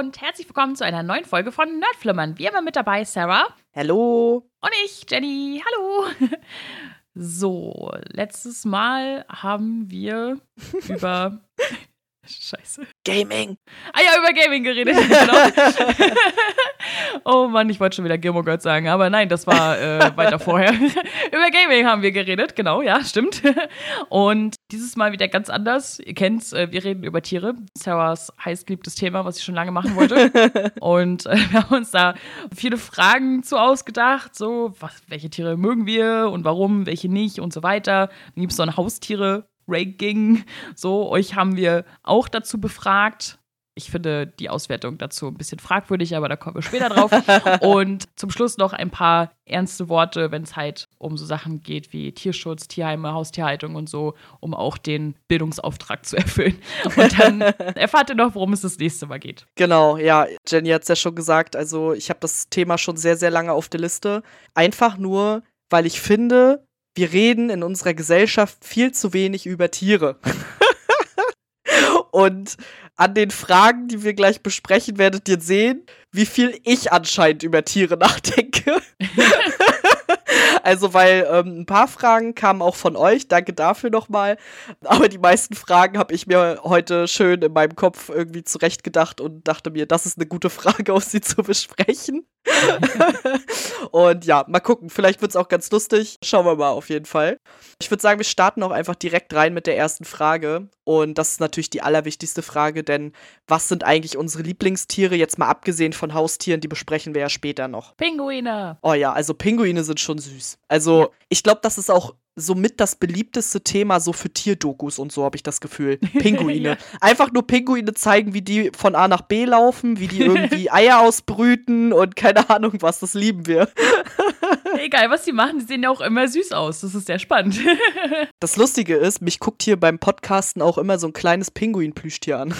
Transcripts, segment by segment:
und herzlich willkommen zu einer neuen Folge von Nerdflimmern. Wie immer mit dabei Sarah. Hallo. Und ich, Jenny. Hallo. So, letztes Mal haben wir über Scheiße. Gaming. Ah ja, über Gaming geredet. Genau. oh Mann, ich wollte schon wieder Gilmore Girls sagen, aber nein, das war äh, weiter vorher. über Gaming haben wir geredet, genau, ja, stimmt. Und dieses Mal wieder ganz anders. Ihr kennt's, äh, wir reden über Tiere. Sarahs heißgeliebtes Thema, was ich schon lange machen wollte. Und äh, wir haben uns da viele Fragen zu ausgedacht. So, was, welche Tiere mögen wir und warum, welche nicht und so weiter. Dann gibt es so ein Haustiere Ranking. So, euch haben wir auch dazu befragt. Ich finde die Auswertung dazu ein bisschen fragwürdig, aber da kommen wir später drauf. Und zum Schluss noch ein paar ernste Worte, wenn es halt um so Sachen geht wie Tierschutz, Tierheime, Haustierhaltung und so, um auch den Bildungsauftrag zu erfüllen. Und dann erfahrt ihr noch, worum es das nächste Mal geht. Genau, ja, Jenny hat es ja schon gesagt. Also, ich habe das Thema schon sehr, sehr lange auf der Liste. Einfach nur, weil ich finde, wir reden in unserer Gesellschaft viel zu wenig über Tiere. Und an den Fragen, die wir gleich besprechen, werdet ihr sehen, wie viel ich anscheinend über Tiere nachdenke. also, weil ähm, ein paar Fragen kamen auch von euch, danke dafür nochmal. Aber die meisten Fragen habe ich mir heute schön in meinem Kopf irgendwie zurechtgedacht und dachte mir, das ist eine gute Frage, um sie zu besprechen. und ja, mal gucken, vielleicht wird es auch ganz lustig. Schauen wir mal auf jeden Fall. Ich würde sagen, wir starten auch einfach direkt rein mit der ersten Frage. Und das ist natürlich die allerwichtigste Frage, denn was sind eigentlich unsere Lieblingstiere? Jetzt mal abgesehen von Haustieren, die besprechen wir ja später noch. Pinguine. Oh ja, also Pinguine sind schon süß. Also ja. ich glaube, das ist auch somit das beliebteste Thema so für Tierdokus und so habe ich das Gefühl. Pinguine. ja. Einfach nur Pinguine zeigen, wie die von A nach B laufen, wie die irgendwie Eier ausbrüten und keine Ahnung was, das lieben wir. Egal, was sie machen, die sehen ja auch immer süß aus. Das ist sehr spannend. das Lustige ist, mich guckt hier beim Podcasten auch immer so ein kleines Pinguin-Plüschtier an.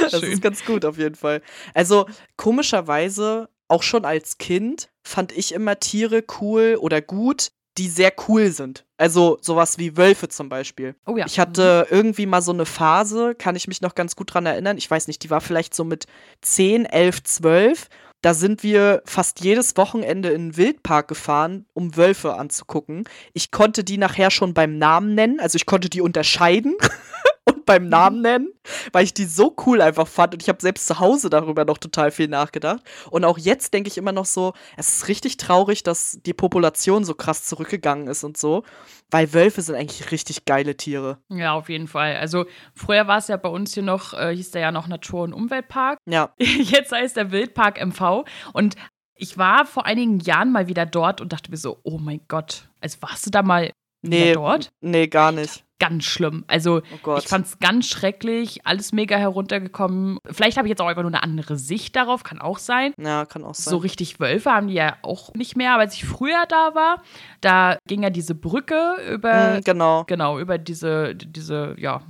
das Schön. ist ganz gut auf jeden Fall. Also komischerweise auch schon als Kind fand ich immer Tiere cool oder gut, die sehr cool sind. Also sowas wie Wölfe zum Beispiel. Oh ja. Ich hatte mhm. irgendwie mal so eine Phase, kann ich mich noch ganz gut dran erinnern. Ich weiß nicht, die war vielleicht so mit 10, 11, 12. Da sind wir fast jedes Wochenende in den Wildpark gefahren, um Wölfe anzugucken. Ich konnte die nachher schon beim Namen nennen, also ich konnte die unterscheiden. beim mhm. Namen nennen, weil ich die so cool einfach fand und ich habe selbst zu Hause darüber noch total viel nachgedacht. Und auch jetzt denke ich immer noch so, es ist richtig traurig, dass die Population so krass zurückgegangen ist und so, weil Wölfe sind eigentlich richtig geile Tiere. Ja, auf jeden Fall. Also früher war es ja bei uns hier noch, äh, hieß der ja noch Natur- und Umweltpark. Ja. Jetzt heißt der Wildpark MV und ich war vor einigen Jahren mal wieder dort und dachte mir so, oh mein Gott, also warst du da mal nee, dort? Nee, gar nicht ganz schlimm. Also oh ich fand es ganz schrecklich, alles mega heruntergekommen. Vielleicht habe ich jetzt auch einfach nur eine andere Sicht darauf, kann auch sein. Ja, kann auch sein. So richtig Wölfe haben die ja auch nicht mehr, aber als ich früher da war, da ging ja diese Brücke über mm, genau genau über diese diese ja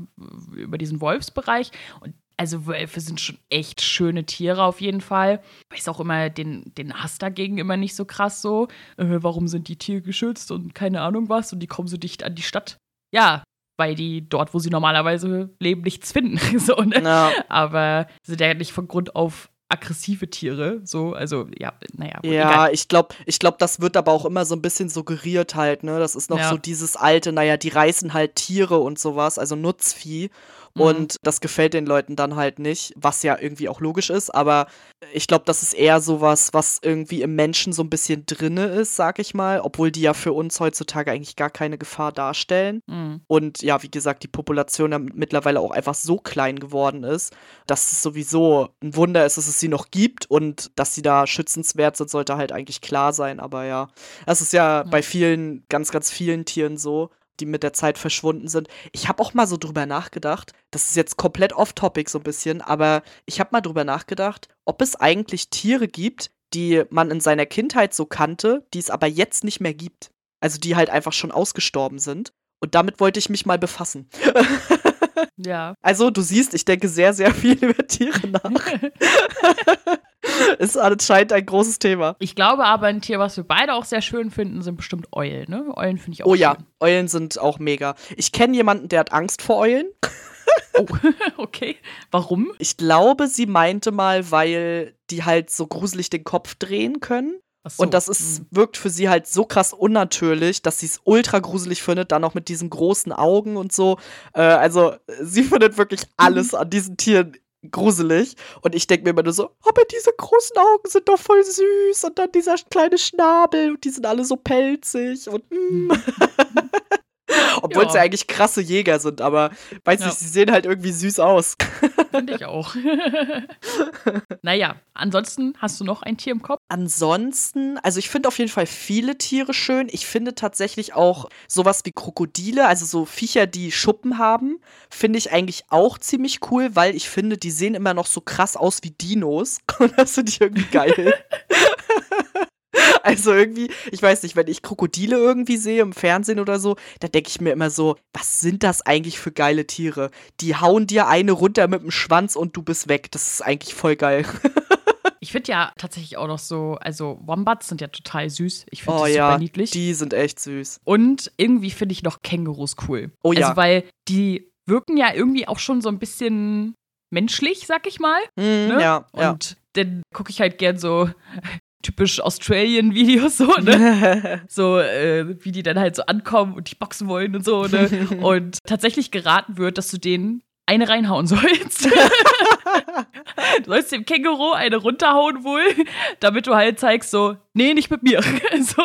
über diesen Wolfsbereich und also Wölfe sind schon echt schöne Tiere auf jeden Fall. Ich weiß auch immer den, den Hass dagegen immer nicht so krass so. Äh, warum sind die Tiere geschützt und keine Ahnung was und die kommen so dicht an die Stadt. Ja, weil die dort, wo sie normalerweise leben, nichts finden. so, ne? ja. Aber sind ja nicht von Grund auf aggressive Tiere, so, also ja, naja. Gut, ja, egal. ich glaube, ich glaube, das wird aber auch immer so ein bisschen suggeriert halt, ne? Das ist noch ja. so dieses alte, naja, die reißen halt Tiere und sowas, also Nutzvieh. Mhm. Und das gefällt den Leuten dann halt nicht, was ja irgendwie auch logisch ist. Aber ich glaube, das ist eher sowas, was irgendwie im Menschen so ein bisschen drinne ist, sag ich mal, obwohl die ja für uns heutzutage eigentlich gar keine Gefahr darstellen. Mhm. Und ja, wie gesagt, die Population ja mittlerweile auch einfach so klein geworden ist, dass es sowieso ein Wunder ist, dass es sie noch gibt und dass sie da schützenswert sind, sollte halt eigentlich klar sein. Aber ja, das ist ja mhm. bei vielen, ganz, ganz vielen Tieren so die mit der Zeit verschwunden sind. Ich habe auch mal so drüber nachgedacht, das ist jetzt komplett off-topic so ein bisschen, aber ich habe mal drüber nachgedacht, ob es eigentlich Tiere gibt, die man in seiner Kindheit so kannte, die es aber jetzt nicht mehr gibt. Also die halt einfach schon ausgestorben sind. Und damit wollte ich mich mal befassen. Ja. Also, du siehst, ich denke sehr, sehr viel über Tiere nach. ist anscheinend ein großes Thema. Ich glaube aber, ein Tier, was wir beide auch sehr schön finden, sind bestimmt Eulen. Ne? Eulen finde ich auch Oh schön. ja, Eulen sind auch mega. Ich kenne jemanden, der hat Angst vor Eulen. Oh, okay. Warum? Ich glaube, sie meinte mal, weil die halt so gruselig den Kopf drehen können. So. Und das ist, hm. wirkt für sie halt so krass unnatürlich, dass sie es ultra gruselig findet, dann auch mit diesen großen Augen und so. Äh, also, sie findet wirklich alles an diesen Tieren gruselig. Und ich denke mir immer nur so, aber diese großen Augen sind doch voll süß. Und dann dieser kleine Schnabel und die sind alle so pelzig und mm. Obwohl ja. sie eigentlich krasse Jäger sind, aber weiß ja. nicht, sie sehen halt irgendwie süß aus. Finde ich auch. naja, ansonsten hast du noch ein Tier im Kopf? Ansonsten, also ich finde auf jeden Fall viele Tiere schön. Ich finde tatsächlich auch sowas wie Krokodile, also so Viecher, die Schuppen haben, finde ich eigentlich auch ziemlich cool, weil ich finde, die sehen immer noch so krass aus wie Dinos. Und das finde ich irgendwie geil. Also irgendwie, ich weiß nicht, wenn ich Krokodile irgendwie sehe im Fernsehen oder so, da denke ich mir immer so, was sind das eigentlich für geile Tiere? Die hauen dir eine runter mit dem Schwanz und du bist weg. Das ist eigentlich voll geil. Ich finde ja tatsächlich auch noch so, also Wombats sind ja total süß. Ich finde oh, die ja, super niedlich. Die sind echt süß. Und irgendwie finde ich noch Kängurus cool. Oh ja. Also weil die wirken ja irgendwie auch schon so ein bisschen menschlich, sag ich mal. Mm, ne? Ja. Und ja. dann gucke ich halt gern so typisch Australian-Videos, so, ne? so, äh, wie die dann halt so ankommen und dich boxen wollen und so, ne? Und tatsächlich geraten wird, dass du denen eine reinhauen sollst. du sollst dem Känguru eine runterhauen wohl, damit du halt zeigst so, nee, nicht mit mir. so.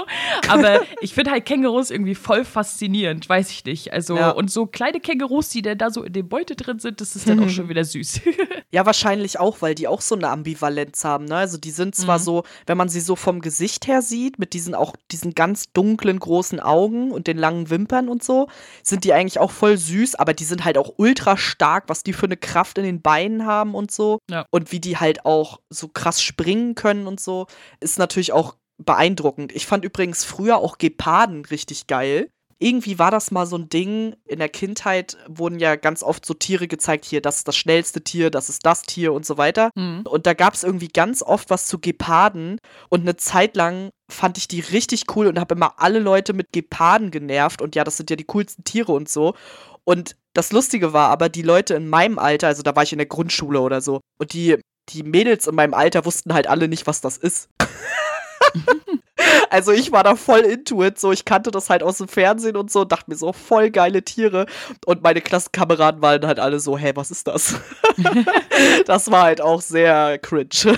Aber ich finde halt Kängurus irgendwie voll faszinierend, weiß ich nicht. Also, ja. und so kleine Kängurus, die dann da so in dem Beute drin sind, das ist dann auch schon wieder süß. ja, wahrscheinlich auch, weil die auch so eine Ambivalenz haben, ne? Also die sind zwar mhm. so, wenn man sie so vom Gesicht her sieht, mit diesen auch diesen ganz dunklen, großen Augen und den langen Wimpern und so, sind die eigentlich auch voll süß, aber die sind halt auch ultra stark, was die für eine Kraft in den Beinen haben und so. Ja. Und wie die halt auch so krass springen können und so, ist natürlich auch beeindruckend. Ich fand übrigens früher auch Geparden richtig geil. Irgendwie war das mal so ein Ding. In der Kindheit wurden ja ganz oft so Tiere gezeigt, hier, das ist das schnellste Tier, das ist das Tier und so weiter. Mhm. Und da gab es irgendwie ganz oft was zu Geparden. Und eine Zeit lang fand ich die richtig cool und habe immer alle Leute mit Geparden genervt. Und ja, das sind ja die coolsten Tiere und so. Und das Lustige war aber, die Leute in meinem Alter, also da war ich in der Grundschule oder so, und die, die Mädels in meinem Alter wussten halt alle nicht, was das ist. also ich war da voll into it, so ich kannte das halt aus dem Fernsehen und so, dachte mir so voll geile Tiere und meine Klassenkameraden waren halt alle so, hey, was ist das? das war halt auch sehr cringe.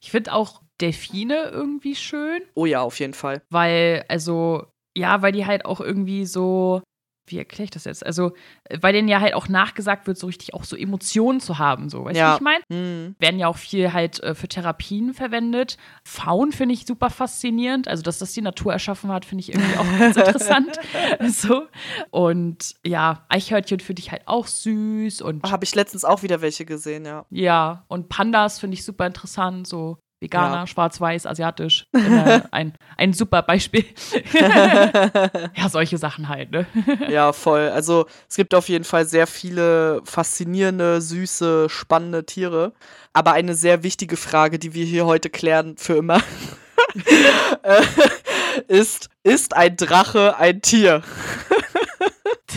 ich finde auch Delfine irgendwie schön. Oh ja, auf jeden Fall. Weil also ja, weil die halt auch irgendwie so wie erkläre ich das jetzt? Also, äh, weil denen ja halt auch nachgesagt wird, so richtig auch so Emotionen zu haben, so, weißt du, ja. wie ich meine? Mhm. Werden ja auch viel halt äh, für Therapien verwendet. Faun finde ich super faszinierend. Also, dass das die Natur erschaffen hat, finde ich irgendwie auch ganz interessant. so. Und ja, Eichhörnchen finde ich halt auch süß. und Habe ich letztens auch wieder welche gesehen, ja. Ja, und Pandas finde ich super interessant, so Veganer, ja. schwarz-weiß, asiatisch. ein, ein super Beispiel. ja, solche Sachen halt, ne? ja, voll. Also es gibt auf jeden Fall sehr viele faszinierende, süße, spannende Tiere. Aber eine sehr wichtige Frage, die wir hier heute klären für immer, äh, ist, ist ein Drache ein Tier?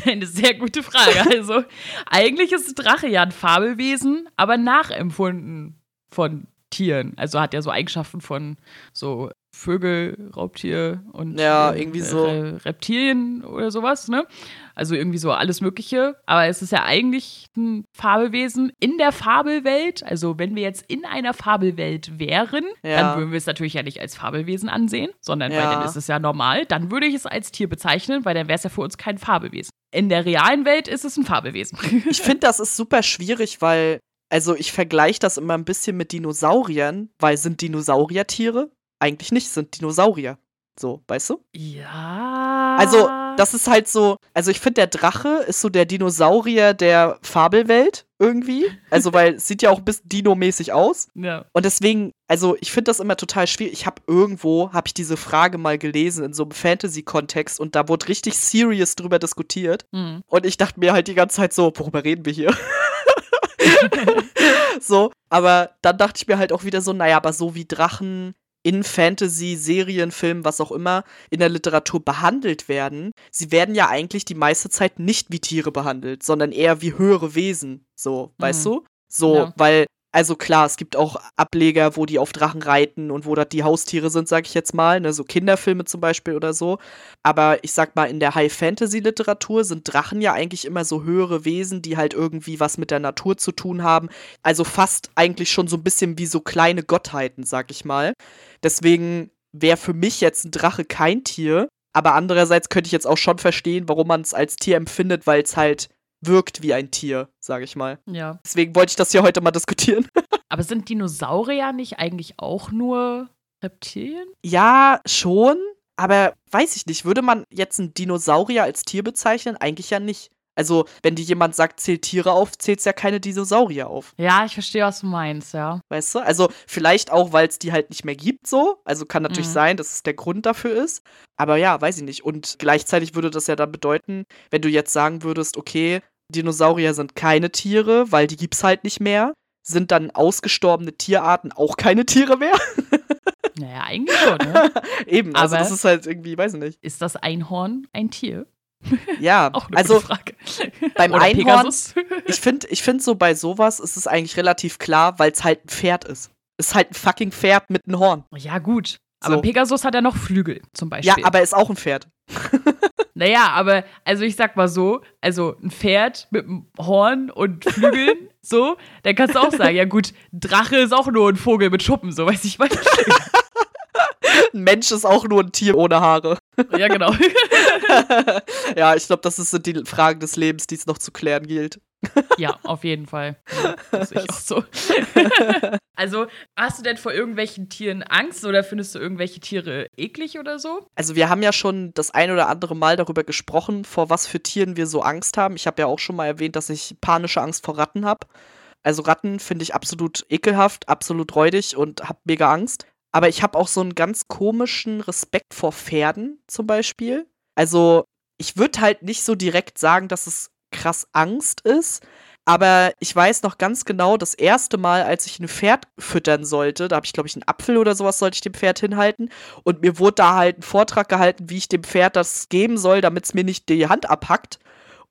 Eine sehr gute Frage. Also, eigentlich ist Drache ja ein Fabelwesen, aber nachempfunden von Tieren. Also hat er so Eigenschaften von so Vögel, Raubtier und ja, äh, irgendwie so. Reptilien oder sowas, ne? Also irgendwie so alles Mögliche. Aber es ist ja eigentlich ein Fabelwesen in der Fabelwelt. Also wenn wir jetzt in einer Fabelwelt wären, ja. dann würden wir es natürlich ja nicht als Fabelwesen ansehen, sondern ja. weil dann ist es ja normal. Dann würde ich es als Tier bezeichnen, weil dann wäre es ja für uns kein Fabelwesen. In der realen Welt ist es ein Fabelwesen. Ich finde, das ist super schwierig, weil also ich vergleiche das immer ein bisschen mit Dinosauriern, weil sind Dinosaurier Tiere? Eigentlich nicht, sind Dinosaurier. So, weißt du? Ja. Also, das ist halt so, also ich finde, der Drache ist so der Dinosaurier der Fabelwelt irgendwie. Also, weil es sieht ja auch ein bisschen Dino-mäßig aus. Ja. Und deswegen, also ich finde das immer total schwierig. Ich habe irgendwo, habe ich diese Frage mal gelesen in so einem Fantasy-Kontext und da wurde richtig serious drüber diskutiert. Mhm. Und ich dachte mir halt die ganze Zeit so, worüber reden wir hier? so, aber dann dachte ich mir halt auch wieder so, naja, aber so wie Drachen in Fantasy, Serien, Filmen, was auch immer, in der Literatur behandelt werden, sie werden ja eigentlich die meiste Zeit nicht wie Tiere behandelt, sondern eher wie höhere Wesen. So, mhm. weißt du? So, ja. weil also klar, es gibt auch Ableger, wo die auf Drachen reiten und wo das die Haustiere sind, sag ich jetzt mal, ne, so Kinderfilme zum Beispiel oder so. Aber ich sag mal, in der High-Fantasy-Literatur sind Drachen ja eigentlich immer so höhere Wesen, die halt irgendwie was mit der Natur zu tun haben. Also fast eigentlich schon so ein bisschen wie so kleine Gottheiten, sag ich mal. Deswegen wäre für mich jetzt ein Drache kein Tier. Aber andererseits könnte ich jetzt auch schon verstehen, warum man es als Tier empfindet, weil es halt wirkt wie ein Tier, sage ich mal. Ja. Deswegen wollte ich das hier heute mal diskutieren. Aber sind Dinosaurier nicht eigentlich auch nur Reptilien? Ja, schon. Aber weiß ich nicht, würde man jetzt einen Dinosaurier als Tier bezeichnen? Eigentlich ja nicht. Also, wenn dir jemand sagt, zählt Tiere auf, zählt es ja keine Dinosaurier auf. Ja, ich verstehe, was du meinst, ja. Weißt du? Also, vielleicht auch, weil es die halt nicht mehr gibt, so. Also, kann natürlich mhm. sein, dass es der Grund dafür ist. Aber ja, weiß ich nicht. Und gleichzeitig würde das ja dann bedeuten, wenn du jetzt sagen würdest, okay, Dinosaurier sind keine Tiere, weil die gibt's halt nicht mehr. Sind dann ausgestorbene Tierarten auch keine Tiere mehr? Naja, eigentlich schon, ne? Eben, also Aber das ist halt irgendwie, weiß ich nicht. Ist das Einhorn ein Tier? Ja, Auch eine also Frage. beim Oder Einhorn, Pegasus? ich finde ich find so bei sowas ist es eigentlich relativ klar, weil es halt ein Pferd ist. Es ist halt ein fucking Pferd mit einem Horn. Ja, gut. Aber So. Pegasus hat ja noch Flügel, zum Beispiel. Ja, aber ist auch ein Pferd. Naja, aber, also ich sag mal so, also ein Pferd mit einem Horn und Flügeln, so, dann kannst du auch sagen, ja gut, Drache ist auch nur ein Vogel mit Schuppen, so, weiß ich mal. Ein Mensch ist auch nur ein Tier ohne Haare. Ja, genau. ja, ich glaube, das sind die Fragen des Lebens, die es noch zu klären gilt. Ja, auf jeden Fall. Ja, das sehe ich auch so. Also, hast du denn vor irgendwelchen Tieren Angst oder findest du irgendwelche Tiere eklig oder so? Also wir haben ja schon das ein oder andere Mal darüber gesprochen, vor was für Tieren wir so Angst haben. Ich habe ja auch schon mal erwähnt, dass ich panische Angst vor Ratten habe. Also Ratten finde ich absolut ekelhaft, absolut räudig und habe mega Angst. Aber ich habe auch so einen ganz komischen Respekt vor Pferden zum Beispiel. Also ich würde halt nicht so direkt sagen, dass es krass Angst ist. Aber ich weiß noch ganz genau, das erste Mal, als ich ein Pferd füttern sollte, da habe ich, glaube ich, einen Apfel oder sowas sollte ich dem Pferd hinhalten. Und mir wurde da halt ein Vortrag gehalten, wie ich dem Pferd das geben soll, damit es mir nicht die Hand abhackt.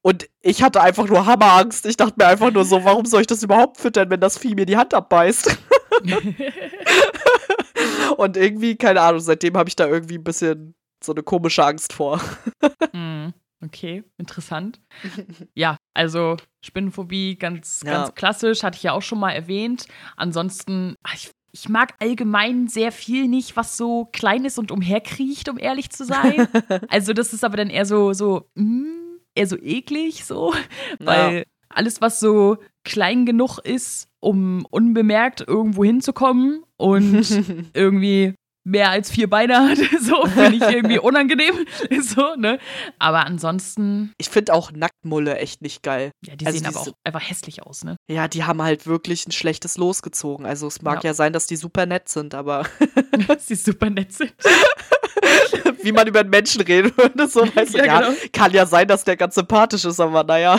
Und ich hatte einfach nur Hammerangst. Ich dachte mir einfach nur so, warum soll ich das überhaupt füttern, wenn das Vieh mir die Hand abbeißt? Und irgendwie, keine Ahnung, seitdem habe ich da irgendwie ein bisschen so eine komische Angst vor. Hm, okay, interessant. Ja, also Spinnenphobie, ganz, Ja. ganz klassisch, hatte ich ja auch schon mal erwähnt. Ansonsten, ach, ich, ich mag allgemein sehr viel nicht, was so klein ist und umherkriecht, um ehrlich zu sein. also, das ist aber dann eher so, so, mm, eher so eklig, so, weil alles, was so klein genug ist, um unbemerkt irgendwo hinzukommen und irgendwie mehr als vier Beine hat, so finde ich irgendwie unangenehm, so, ne? Aber ansonsten, Ich finde auch Nacktmulle echt nicht geil. ja, die Also sehen aber auch einfach hässlich aus, ne? Ja, die haben halt wirklich ein schlechtes Los gezogen. Also es mag ja, Ja. sein, dass die super nett sind, aber Dass die super nett sind. wie man über einen Menschen reden würde, so weißt du, Ja, ja, genau. kann ja sein, dass der ganz sympathisch ist, aber naja,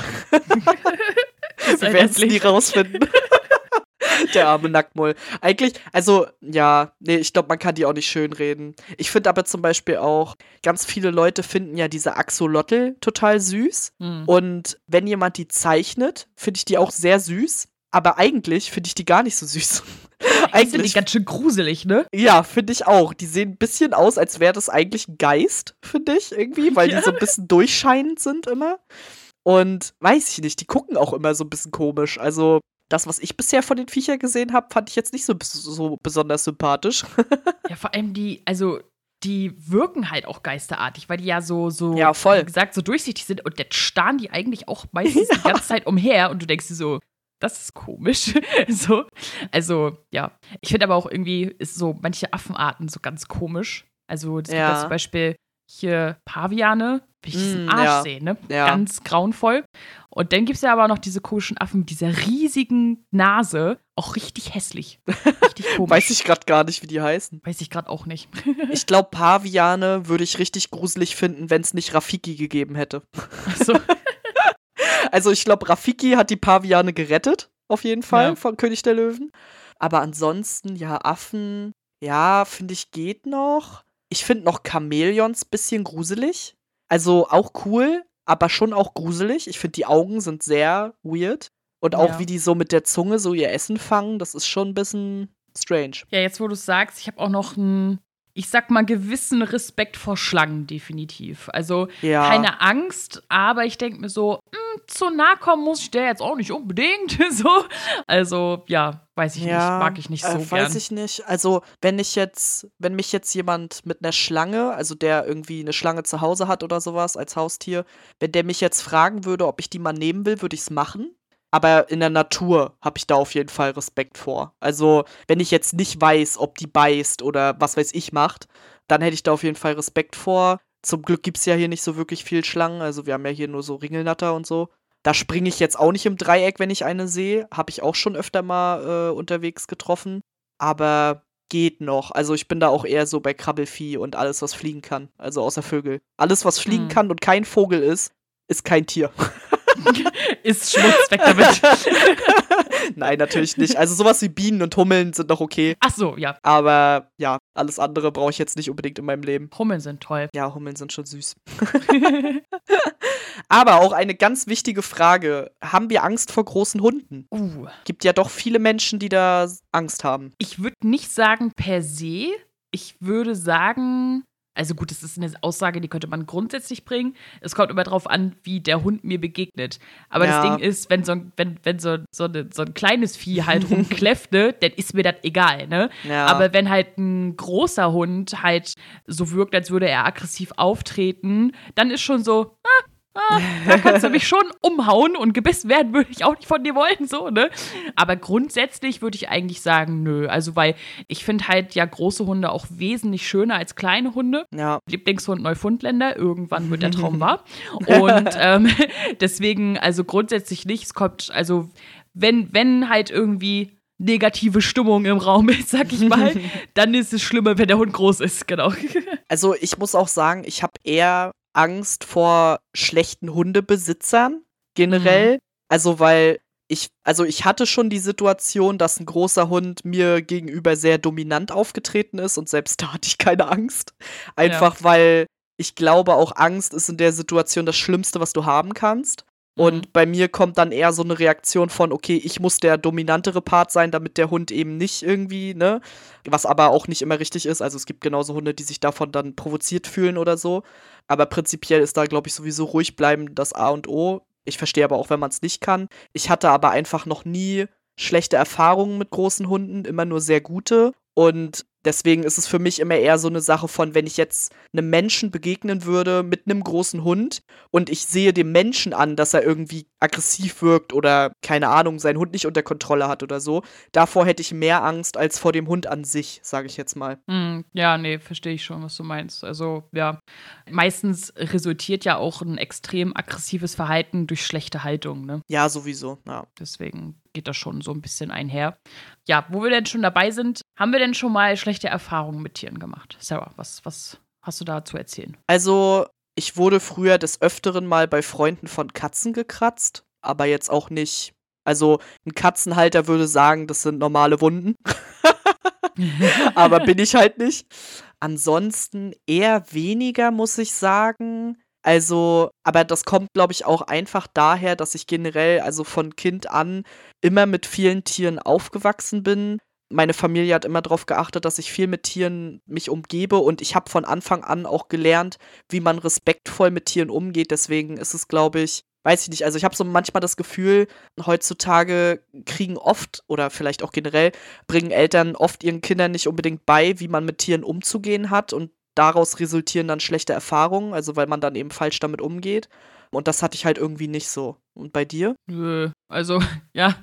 wir halt werden es nie rausfinden. Der arme Nacktmull. Eigentlich, also, ja, nee, ich glaube, man kann die auch nicht schön reden. Ich finde aber zum Beispiel auch, ganz viele Leute finden ja diese Axolotl total süß. Hm. Und wenn jemand die zeichnet, finde ich die auch sehr süß. Aber eigentlich finde ich die gar nicht so süß. Eigentlich sind die ganz schön gruselig, ne? ja, finde ich auch. Die sehen ein bisschen aus, als wäre das eigentlich ein Geist, finde ich irgendwie, weil Ja. die so ein bisschen durchscheinend sind immer. Und weiß ich nicht, die gucken auch immer so ein bisschen komisch. Also, das, was ich bisher von den Viechern gesehen habe, fand ich jetzt nicht so, so besonders sympathisch. Ja, vor allem die, also die wirken halt auch geisterartig, weil die ja so, so, Ja, voll. wie gesagt, so durchsichtig sind und jetzt starren die eigentlich auch meistens die ganze Zeit umher und du denkst dir so, das ist komisch. so. Also, ja. Ich finde aber auch irgendwie, ist so manche Affenarten so ganz komisch. Also, es gibt Ja. ja zum Beispiel hier Paviane, wie ich diesen Mm, Arsch ja. sehe, ne? Ja. Ganz grauenvoll. Und dann gibt es ja aber noch diese komischen Affen mit dieser riesigen Nase, auch richtig hässlich. Richtig komisch. Weiß ich gerade gar nicht, wie die heißen. Weiß ich gerade auch nicht. Ich glaube, Paviane würde ich richtig gruselig finden, wenn es nicht Rafiki gegeben hätte. Achso. Also ich glaube, Rafiki hat die Paviane gerettet, auf jeden Fall, Ja. von König der Löwen. Aber ansonsten, ja, Affen. Ja, finde ich geht noch. Ich finde noch Chamäleons bisschen gruselig. Also auch cool, aber schon auch gruselig. Ich finde, die Augen sind sehr weird. Und auch ja. wie die so mit der Zunge so ihr Essen fangen, das ist schon ein bisschen strange. Ja, jetzt wo du es sagst, ich habe auch noch ein ich sag mal, gewissen Respekt vor Schlangen, definitiv. Also ja. keine Angst, aber ich denke mir so, mh, hm, zu nah kommen muss ich der jetzt auch nicht unbedingt. so. Also, ja, weiß ich ja, nicht, mag ich nicht so äh, Weiß gern. ich nicht. Also, wenn ich jetzt, wenn mich jetzt jemand mit einer Schlange, also der irgendwie eine Schlange zu Hause hat oder sowas als Haustier, wenn der mich jetzt fragen würde, ob ich die mal nehmen will, würde ich es machen. Aber in der Natur habe ich da auf jeden Fall Respekt vor. Also, wenn ich jetzt nicht weiß, ob die beißt oder was weiß ich macht, dann hätte ich da auf jeden Fall Respekt vor. Zum Glück gibt es ja hier nicht so wirklich viel Schlangen. Also, wir haben ja hier nur so Ringelnatter und so. Da springe ich jetzt auch nicht im Dreieck, wenn ich eine sehe. Habe ich auch schon öfter mal äh, unterwegs getroffen. Aber geht noch. Also ich bin da auch eher so bei Krabbelfieh und alles, was fliegen kann. Also außer Vögel. Alles, was fliegen hm. kann und kein Vogel ist, ist kein Tier. ist Schmutz weg damit. Nein, natürlich nicht. Also sowas wie Bienen und Hummeln sind noch okay. Ach so, ja. Aber ja, alles andere brauche ich jetzt nicht unbedingt in meinem Leben. Hummeln sind toll. Ja, Hummeln sind schon süß. Aber auch eine ganz wichtige Frage. Haben wir Angst vor großen Hunden? Uh. Gibt ja doch viele Menschen, die da Angst haben. Ich würde nicht sagen per se. Ich würde sagen, also gut, das ist eine Aussage, die könnte man grundsätzlich bringen. Es kommt immer darauf an, wie der Hund mir begegnet. Aber ja. das Ding ist, wenn so ein, wenn, wenn so, so, eine, so ein kleines Vieh halt rumkläfft, ne, dann ist mir das egal, ne? Ja. Aber wenn halt ein großer Hund halt so wirkt, als würde er aggressiv auftreten, dann ist schon so, ah, ah, da kannst du mich schon umhauen und gebissen werden würde ich auch nicht von dir wollen, so, ne? Aber grundsätzlich würde ich eigentlich sagen, nö. Also, weil ich finde halt ja große Hunde auch wesentlich schöner als kleine Hunde. Ja. Lieblingshund Neufundländer, irgendwann wird der Traum wahr. Und ähm, deswegen, also grundsätzlich nicht. Es kommt, also, wenn, wenn halt irgendwie negative Stimmung im Raum ist, sag ich mal, dann ist es schlimmer, wenn der Hund groß ist, genau. Also ich muss auch sagen, ich habe eher Angst vor schlechten Hundebesitzern generell. Mhm. Also, weil ich, also ich hatte schon die Situation, dass ein großer Hund mir gegenüber sehr dominant aufgetreten ist und selbst da hatte ich keine Angst. Einfach ja. weil ich glaube, auch Angst ist in der Situation das Schlimmste, was du haben kannst. Und mhm. bei mir kommt dann eher so eine Reaktion von, okay, ich muss der dominantere Part sein, damit der Hund eben nicht irgendwie, ne? Was aber auch nicht immer richtig ist. Also es gibt genauso Hunde, die sich davon dann provoziert fühlen oder so. Aber prinzipiell ist da, glaube ich, sowieso ruhig bleiben das A und O. Ich verstehe aber auch, wenn man es nicht kann. Ich hatte aber einfach noch nie schlechte Erfahrungen mit großen Hunden, immer nur sehr gute. Und Deswegen ist es für mich immer eher so eine Sache von, wenn ich jetzt einem Menschen begegnen würde mit einem großen Hund und ich sehe dem Menschen an, dass er irgendwie aggressiv wirkt oder keine Ahnung, seinen Hund nicht unter Kontrolle hat oder so. Davor hätte ich mehr Angst als vor dem Hund an sich, sage ich jetzt mal. Mm, ja, nee, verstehe ich schon, was du meinst. Also, ja, meistens resultiert ja auch ein extrem aggressives Verhalten durch schlechte Haltung, ne? Ja, sowieso, ja. Deswegen geht das schon so ein bisschen einher. Ja, wo wir denn schon dabei sind, haben wir denn schon mal schlechte Erfahrungen mit Tieren gemacht? Sarah, was, was hast du da zu erzählen? Also, ich wurde früher des Öfteren mal bei Freunden von Katzen gekratzt, aber jetzt auch nicht. Also, ein Katzenhalter würde sagen, das sind normale Wunden. aber bin ich halt nicht. Ansonsten eher weniger, muss ich sagen. Also, aber das kommt, glaube ich, auch einfach daher, dass ich generell, also von Kind an, immer mit vielen Tieren aufgewachsen bin. Meine Familie hat immer darauf geachtet, dass ich viel mit Tieren mich umgebe und ich habe von Anfang an auch gelernt, wie man respektvoll mit Tieren umgeht. Deswegen ist es, glaube ich, weiß ich nicht. Also ich habe so manchmal das Gefühl, heutzutage kriegen oft oder vielleicht auch generell bringen Eltern oft ihren Kindern nicht unbedingt bei, wie man mit Tieren umzugehen hat und daraus resultieren dann schlechte Erfahrungen, also weil man dann eben falsch damit umgeht. Und das hatte ich halt irgendwie nicht so. Und bei dir? Also ja,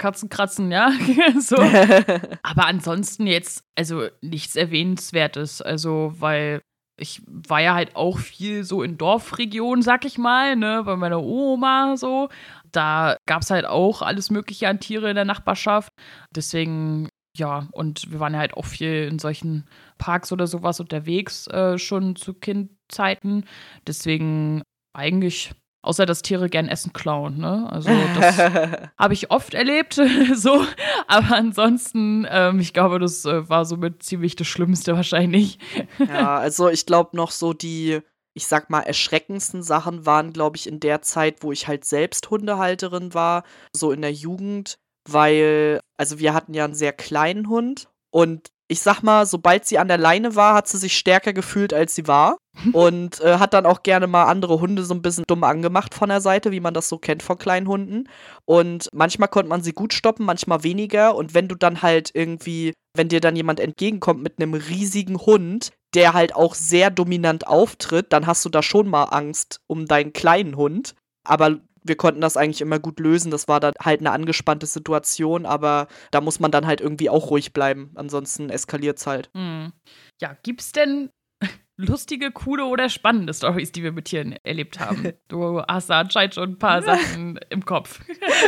Katzen kratzen, ja, so. Aber ansonsten jetzt, also nichts Erwähnenswertes, also weil ich war ja halt auch viel so in Dorfregionen, sag ich mal, ne, bei meiner Oma so. Da gab es halt auch alles Mögliche an Tiere in der Nachbarschaft. Deswegen ja, und wir waren ja halt auch viel in solchen Parks oder sowas unterwegs, äh, schon zu Kindzeiten. Deswegen eigentlich Außer dass Tiere gern Essen klauen, ne? Also das habe ich oft erlebt, so. Aber ansonsten, ähm, ich glaube, das äh, war somit ziemlich das Schlimmste wahrscheinlich. ja, also ich glaube noch so die, ich sag mal, erschreckendsten Sachen waren, glaube ich, in der Zeit, wo ich halt selbst Hundehalterin war, so in der Jugend, weil, also wir hatten ja einen sehr kleinen Hund und ich sag mal, sobald sie an der Leine war, hat sie sich stärker gefühlt, als sie war. und äh, hat dann auch gerne mal andere Hunde so ein bisschen dumm angemacht von der Seite, wie man das so kennt von kleinen Hunden. Und manchmal konnte man sie gut stoppen, manchmal weniger. Und wenn du dann halt irgendwie, wenn dir dann jemand entgegenkommt mit einem riesigen Hund, der halt auch sehr dominant auftritt, dann hast du da schon mal Angst um deinen kleinen Hund. Aber wir konnten das eigentlich immer gut lösen. Das war dann halt eine angespannte Situation, aber da muss man dann halt irgendwie auch ruhig bleiben. Ansonsten eskaliert es halt. Hm. Ja, gibt's denn lustige, coole oder spannende Stories, die wir mit Tieren erlebt haben? Du hast da anscheinend schon ein paar Sachen im Kopf.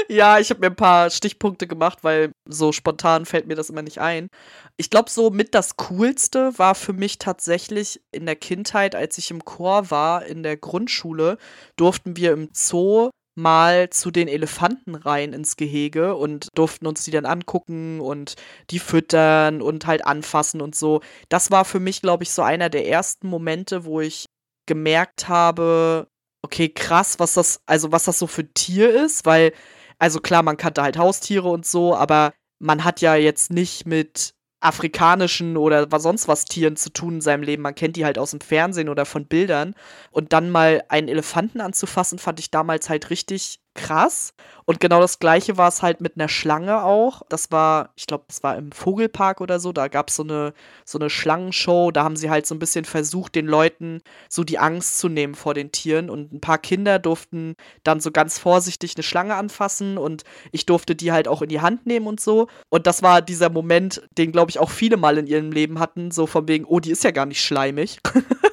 ja, ich habe mir ein paar Stichpunkte gemacht, weil so spontan fällt mir das immer nicht ein. Ich glaube, so mit das Coolste war für mich tatsächlich in der Kindheit, als ich im Chor war, in der Grundschule, durften wir im Zoo mal zu den Elefanten rein ins Gehege und durften uns die dann angucken und die füttern und halt anfassen und so. Das war für mich, glaube ich, so einer der ersten Momente, wo ich gemerkt habe, okay, krass, was das, also was das so für ein Tier ist, weil, also klar, man kannte halt Haustiere und so, aber man hat ja jetzt nicht mit afrikanischen oder was sonst was Tieren zu tun in seinem Leben. Man kennt die halt aus dem Fernsehen oder von Bildern. Und dann mal einen Elefanten anzufassen, fand ich damals halt richtig krass. Und genau das gleiche war es halt mit einer Schlange auch. Das war, ich glaube, das war im Vogelpark oder so. Da gab es so eine, so eine Schlangenshow. Da haben sie halt so ein bisschen versucht, den Leuten so die Angst zu nehmen vor den Tieren. Und ein paar Kinder durften dann so ganz vorsichtig eine Schlange anfassen und ich durfte die halt auch in die Hand nehmen und so. Und das war dieser Moment, den, glaube ich, auch viele mal in ihrem Leben hatten. So von wegen, oh, die ist ja gar nicht schleimig.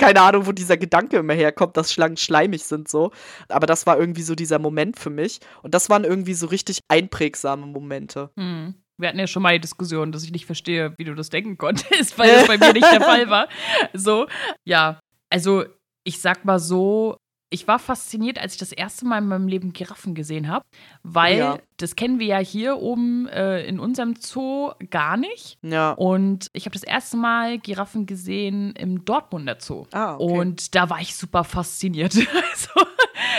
keine Ahnung, wo dieser Gedanke immer herkommt, dass Schlangen schleimig sind so. Aber das war irgendwie so dieser Moment für mich. Und das waren irgendwie so richtig einprägsame Momente. Hm. Wir hatten ja schon mal die Diskussion, dass ich nicht verstehe, wie du das denken konntest, weil das bei mir nicht der Fall war. So, ja. Also, ich sag mal so, ich war fasziniert, als ich das erste Mal in meinem Leben Giraffen gesehen habe, weil ja. das kennen wir ja hier oben äh, in unserem Zoo gar nicht. Ja. Und ich habe das erste Mal Giraffen gesehen im Dortmunder Zoo. Ah, okay. Und da war ich super fasziniert. also,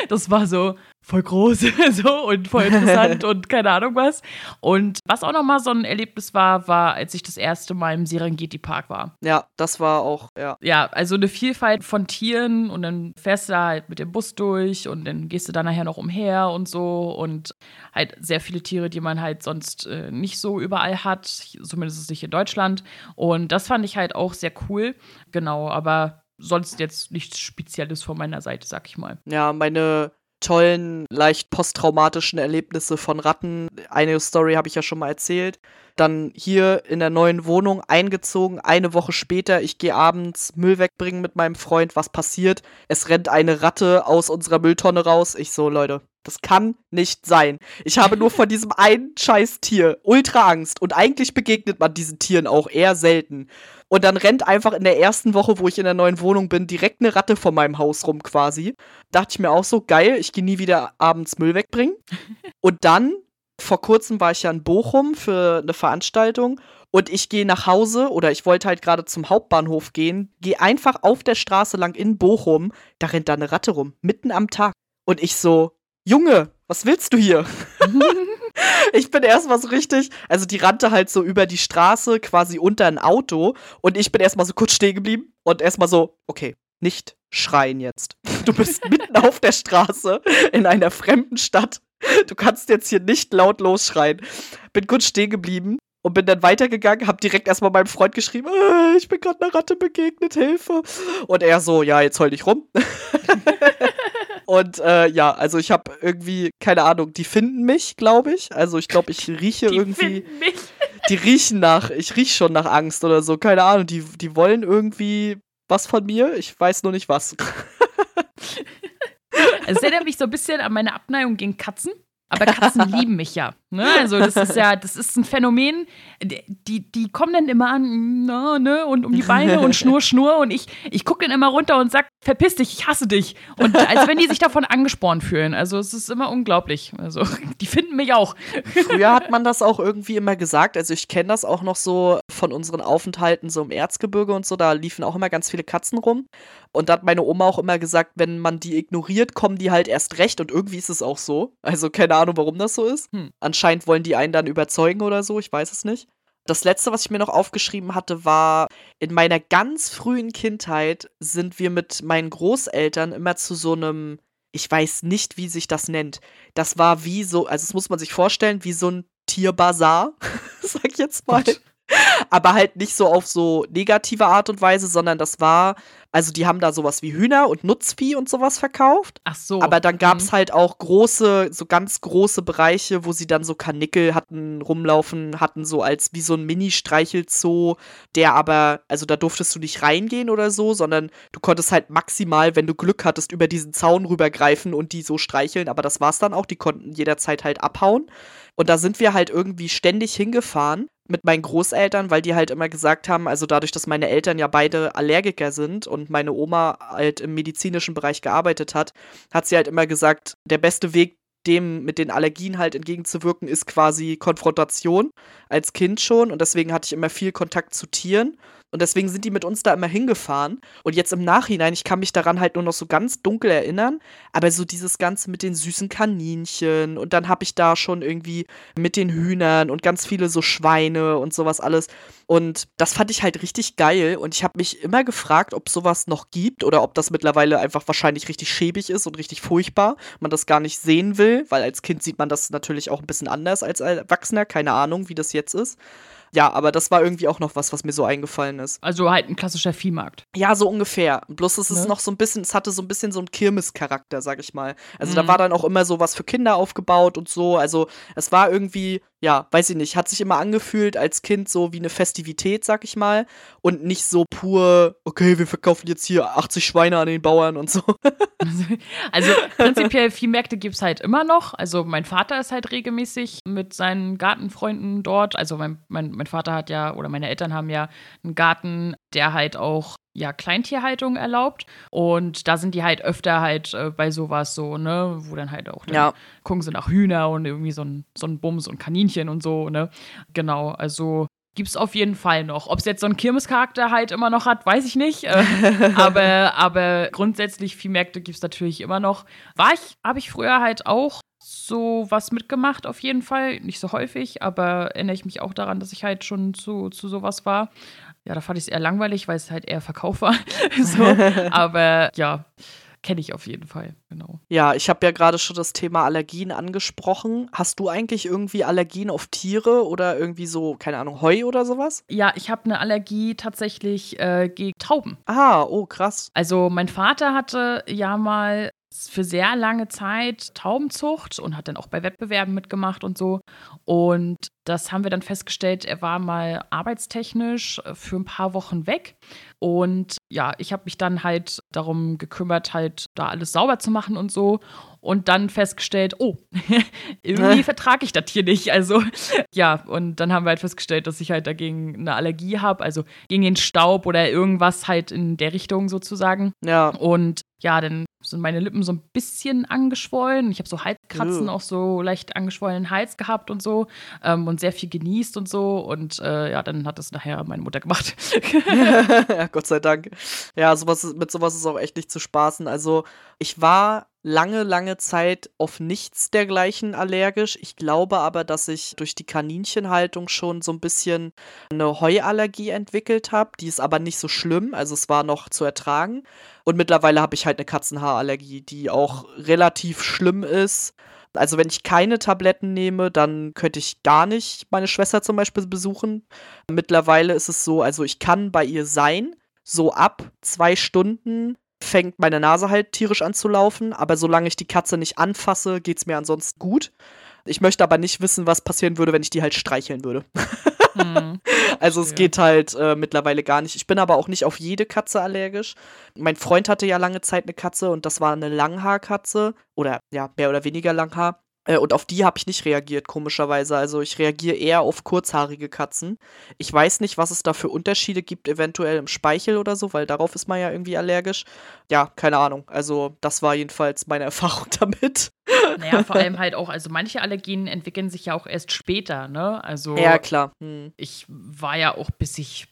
das war so, voll groß so und voll interessant und keine Ahnung was. Und was auch nochmal so ein Erlebnis war, war, als ich das erste Mal im Serengeti Park war. Ja, das war auch, ja. Ja, also eine Vielfalt von Tieren und dann fährst du da halt mit dem Bus durch und dann gehst du da nachher noch umher und so und halt sehr viele Tiere, die man halt sonst äh, nicht so überall hat, zumindest nicht in Deutschland. Und das fand ich halt auch sehr cool. Genau, aber sonst jetzt nichts Spezielles von meiner Seite, sag ich mal. Ja, meine tollen, leicht posttraumatischen Erlebnisse von Ratten. Eine Story habe ich ja schon mal erzählt. Dann hier in der neuen Wohnung eingezogen. Eine Woche später, ich gehe abends Müll wegbringen mit meinem Freund. Was passiert? Es rennt eine Ratte aus unserer Mülltonne raus. Ich so, Leute, das kann nicht sein. Ich habe nur von diesem einen scheiß Tier ultra Angst. Und eigentlich begegnet man diesen Tieren auch eher selten. Und dann rennt einfach in der ersten Woche, wo ich in der neuen Wohnung bin, direkt eine Ratte vor meinem Haus rum quasi. Dachte ich mir auch so, geil, ich gehe nie wieder abends Müll wegbringen. Und dann, vor kurzem war ich ja in Bochum für eine Veranstaltung und ich gehe nach Hause oder ich wollte halt gerade zum Hauptbahnhof gehen, gehe einfach auf der Straße lang in Bochum, da rennt da eine Ratte rum, mitten am Tag. Und ich so, Junge, was willst du hier? ich bin erstmal so richtig, also die rannte halt so über die Straße quasi unter ein Auto und ich bin erstmal so kurz stehen geblieben und erstmal so, okay, nicht schreien jetzt. Du bist mitten auf der Straße in einer fremden Stadt. Du kannst jetzt hier nicht laut losschreien. Bin kurz stehen geblieben und bin dann weitergegangen, hab direkt erstmal meinem Freund geschrieben, äh, ich bin gerade einer Ratte begegnet, Hilfe. Und er so, ja, jetzt heul dich rum. Und äh, ja, also ich habe irgendwie, keine Ahnung, die finden mich, glaube ich. Also ich glaube, ich rieche die irgendwie. Mich. Die riechen nach, ich rieche schon nach Angst oder so, keine Ahnung. Die, die wollen irgendwie was von mir, ich weiß nur nicht was. Es erinnert mich so ein bisschen an meine Abneigung gegen Katzen. Aber Katzen lieben mich ja. Ne? Also das ist ja, das ist ein Phänomen, die, die kommen dann immer an, na, ne, und um die Beine und Schnur, Schnur und ich, ich gucke dann immer runter und sag, verpiss dich, ich hasse dich. Und als wenn die sich davon angespornt fühlen. Also es ist immer unglaublich. Also die finden mich auch. Früher hat man das auch irgendwie immer gesagt. Also ich kenne das auch noch so von unseren Aufenthalten so im Erzgebirge und so. Da liefen auch immer ganz viele Katzen rum. Und da hat meine Oma auch immer gesagt, wenn man die ignoriert, kommen die halt erst recht. Und irgendwie ist es auch so. Also keine Ahnung, warum das so ist. Hm. Anscheinend wollen die einen dann überzeugen oder so. Ich weiß es nicht. Das letzte, was ich mir noch aufgeschrieben hatte, war, in meiner ganz frühen Kindheit sind wir mit meinen Großeltern immer zu so einem, ich weiß nicht, wie sich das nennt. Das war wie so, also das muss man sich vorstellen, wie so ein Tierbazar, sag ich jetzt mal. Gott. Aber halt nicht so auf so negative Art und Weise, sondern das war, also die haben da sowas wie Hühner und Nutzvieh und sowas verkauft. Ach so. Aber dann gab es mhm. halt auch große, so ganz große Bereiche, wo sie dann so Kanickel hatten, rumlaufen hatten, so als wie so ein Mini-Streichelzoo, der aber, also da durftest du nicht reingehen oder so, sondern du konntest halt maximal, wenn du Glück hattest, über diesen Zaun rübergreifen und die so streicheln. Aber das war's dann auch, die konnten jederzeit halt abhauen. Und da sind wir halt irgendwie ständig hingefahren mit meinen Großeltern, weil die halt immer gesagt haben, also dadurch, dass meine Eltern ja beide Allergiker sind und meine Oma halt im medizinischen Bereich gearbeitet hat, hat sie halt immer gesagt, der beste Weg, dem mit den Allergien halt entgegenzuwirken, ist quasi Konfrontation als Kind schon. Und deswegen hatte ich immer viel Kontakt zu Tieren. Und deswegen sind die mit uns da immer hingefahren. Und jetzt im Nachhinein, ich kann mich daran halt nur noch so ganz dunkel erinnern, aber so dieses Ganze mit den süßen Kaninchen und dann habe ich da schon irgendwie mit den Hühnern und ganz viele so Schweine und sowas alles. Und das fand ich halt richtig geil. Und ich habe mich immer gefragt, ob sowas noch gibt oder ob das mittlerweile einfach wahrscheinlich richtig schäbig ist und richtig furchtbar. Man das gar nicht sehen will, weil als Kind sieht man das natürlich auch ein bisschen anders als Erwachsener. Keine Ahnung, wie das jetzt ist. Ja, aber das war irgendwie auch noch was, was mir so eingefallen ist. Also halt ein klassischer Viehmarkt. Ja, so ungefähr. Bloß es ist ne? noch so ein bisschen, es hatte so ein bisschen so einen Kirmescharakter, sag ich mal. Also mhm. da war dann auch immer so was für Kinder aufgebaut und so. Also es war irgendwie ja, weiß ich nicht, hat sich immer angefühlt als Kind so wie eine Festivität, sag ich mal. Und nicht so pur, okay, wir verkaufen jetzt hier 80 Schweine an den Bauern und so. Also prinzipiell Viehmärkte gibt es halt immer noch. Also mein Vater ist halt regelmäßig mit seinen Gartenfreunden dort. Also mein, mein, mein Vater hat ja, oder meine Eltern haben ja einen Garten, der halt auch ja, Kleintierhaltung erlaubt. Und da sind die halt öfter halt äh, bei sowas so, ne, wo dann halt auch dann ja. gucken sie nach Hühner und irgendwie so ein, so ein Bums und Kaninchen und so, ne. Genau, also gibt es auf jeden Fall noch. Ob es jetzt so einen Kirmescharakter halt immer noch hat, weiß ich nicht. Äh, aber, aber grundsätzlich Viehmärkte gibt es natürlich immer noch. War ich, habe ich früher halt auch so was mitgemacht, auf jeden Fall. Nicht so häufig, aber erinnere ich mich auch daran, dass ich halt schon zu, zu sowas war. Ja, da fand ich es eher langweilig, weil es halt eher Verkauf war. so. Aber ja, kenne ich auf jeden Fall, genau. Ja, ich habe ja gerade schon das Thema Allergien angesprochen. Hast du eigentlich irgendwie Allergien auf Tiere oder irgendwie so, keine Ahnung, Heu oder sowas? Ja, ich habe eine Allergie tatsächlich äh, gegen Tauben. Ah, oh, krass. Also mein Vater hatte ja mal für sehr lange Zeit Taubenzucht und hat dann auch bei Wettbewerben mitgemacht und so. Und das haben wir dann festgestellt, er war mal arbeitstechnisch äh, für ein paar Wochen weg. Und ja, ich habe mich dann halt darum gekümmert, halt da alles sauber zu machen und so. Und dann festgestellt, oh, irgendwie vertrage ich das hier nicht. Also ja, und dann haben wir halt festgestellt, dass ich halt dagegen eine Allergie habe, also gegen den Staub oder irgendwas halt in der Richtung sozusagen. Ja. Und ja, dann sind meine Lippen so ein bisschen angeschwollen. Ich habe so Halskratzen, auch so leicht angeschwollenen Hals gehabt und so ähm, und sehr viel genießt und so. Und äh, ja, dann hat das nachher meine Mutter gemacht. ja, Gott sei Dank. Ja, sowas, mit sowas ist auch echt nicht zu spaßen. Also ich war lange, lange Zeit auf nichts dergleichen allergisch. Ich glaube aber, dass ich durch die Kaninchenhaltung schon so ein bisschen eine Heuallergie entwickelt habe. Die ist aber nicht so schlimm, also es war noch zu ertragen. Und mittlerweile habe ich halt eine Katzenhaarallergie, die auch relativ schlimm ist. Also wenn ich keine Tabletten nehme, dann könnte ich gar nicht meine Schwester zum Beispiel besuchen. Mittlerweile ist es so, also ich kann bei ihr sein, so ab zwei Stunden fängt meine Nase halt tierisch an zu laufen, aber solange ich die Katze nicht anfasse, geht es mir ansonsten gut. Ich möchte aber nicht wissen, was passieren würde, wenn ich die halt streicheln würde. Hm, also es geht halt äh, mittlerweile gar nicht. Ich bin aber auch nicht auf jede Katze allergisch. Mein Freund hatte ja lange Zeit eine Katze und das war eine Langhaarkatze oder ja, mehr oder weniger Langhaar. Äh, und auf die habe ich nicht reagiert, komischerweise. Also ich reagiere eher auf kurzhaarige Katzen. Ich weiß nicht, was es da für Unterschiede gibt, eventuell im Speichel oder so, weil darauf ist man ja irgendwie allergisch. Ja, keine Ahnung. Also das war jedenfalls meine Erfahrung damit. Naja, vor allem halt auch, also manche Allergien entwickeln sich ja auch erst später, ne? Also. Ja, klar. Hm. Ich war ja auch, bis ich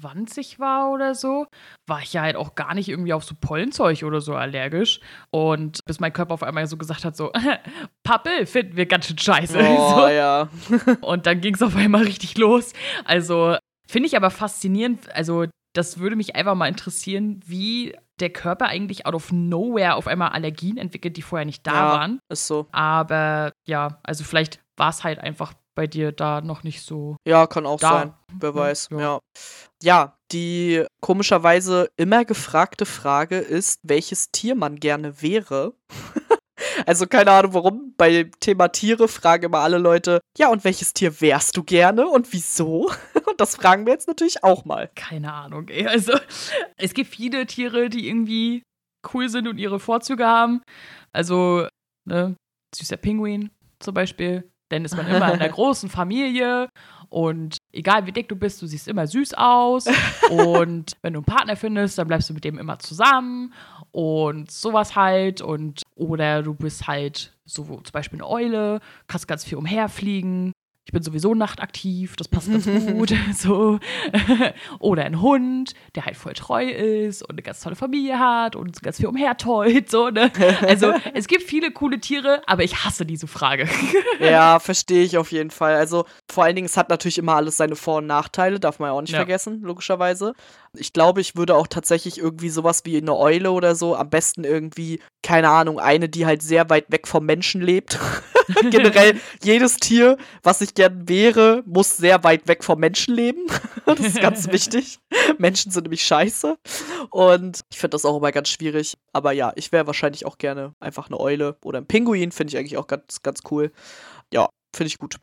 20 war oder so, war ich ja halt auch gar nicht irgendwie auf so Pollenzeug oder so allergisch. Und bis mein Körper auf einmal so gesagt hat, so, Pappel finden wir ganz schön scheiße. Oh, so. ja. Und dann ging es auf einmal richtig los. Also finde ich aber faszinierend, also das würde mich einfach mal interessieren, wie der Körper eigentlich out of nowhere auf einmal Allergien entwickelt, die vorher nicht da ja, waren. Ist so. Aber ja, also vielleicht war es halt einfach bei dir da noch nicht so. Ja, kann auch da. sein. Wer weiß. Ja. Ja. ja, die komischerweise immer gefragte Frage ist, welches Tier man gerne wäre. also keine Ahnung warum. Bei Thema Tiere fragen immer alle Leute, ja, und welches Tier wärst du gerne und wieso? Und das fragen wir jetzt natürlich auch mal. Keine Ahnung, ey. Also, es gibt viele Tiere, die irgendwie cool sind und ihre Vorzüge haben. Also, ne, süßer Pinguin zum Beispiel. Dann ist man immer in einer großen Familie und egal wie dick du bist, du siehst immer süß aus. und wenn du einen Partner findest, dann bleibst du mit dem immer zusammen und sowas halt. Und oder du bist halt so zum Beispiel eine Eule, kannst ganz viel umherfliegen. Ich bin sowieso nachtaktiv, das passt ganz gut. so. Oder ein Hund, der halt voll treu ist und eine ganz tolle Familie hat und ganz viel umherteut. So, ne? Also es gibt viele coole Tiere, aber ich hasse diese Frage. ja, verstehe ich auf jeden Fall. Also vor allen Dingen, es hat natürlich immer alles seine Vor- und Nachteile, darf man ja auch nicht Ja. vergessen, logischerweise. Ich glaube, ich würde auch tatsächlich irgendwie sowas wie eine Eule oder so, am besten irgendwie, keine Ahnung, eine, die halt sehr weit weg vom Menschen lebt. Generell, jedes Tier, was ich gern wäre, muss sehr weit weg vom Menschen leben. das ist ganz wichtig. Menschen sind nämlich scheiße. Und ich finde das auch immer ganz schwierig. Aber ja, ich wäre wahrscheinlich auch gerne einfach eine Eule oder ein Pinguin, finde ich eigentlich auch ganz, ganz cool. Ja, finde ich gut.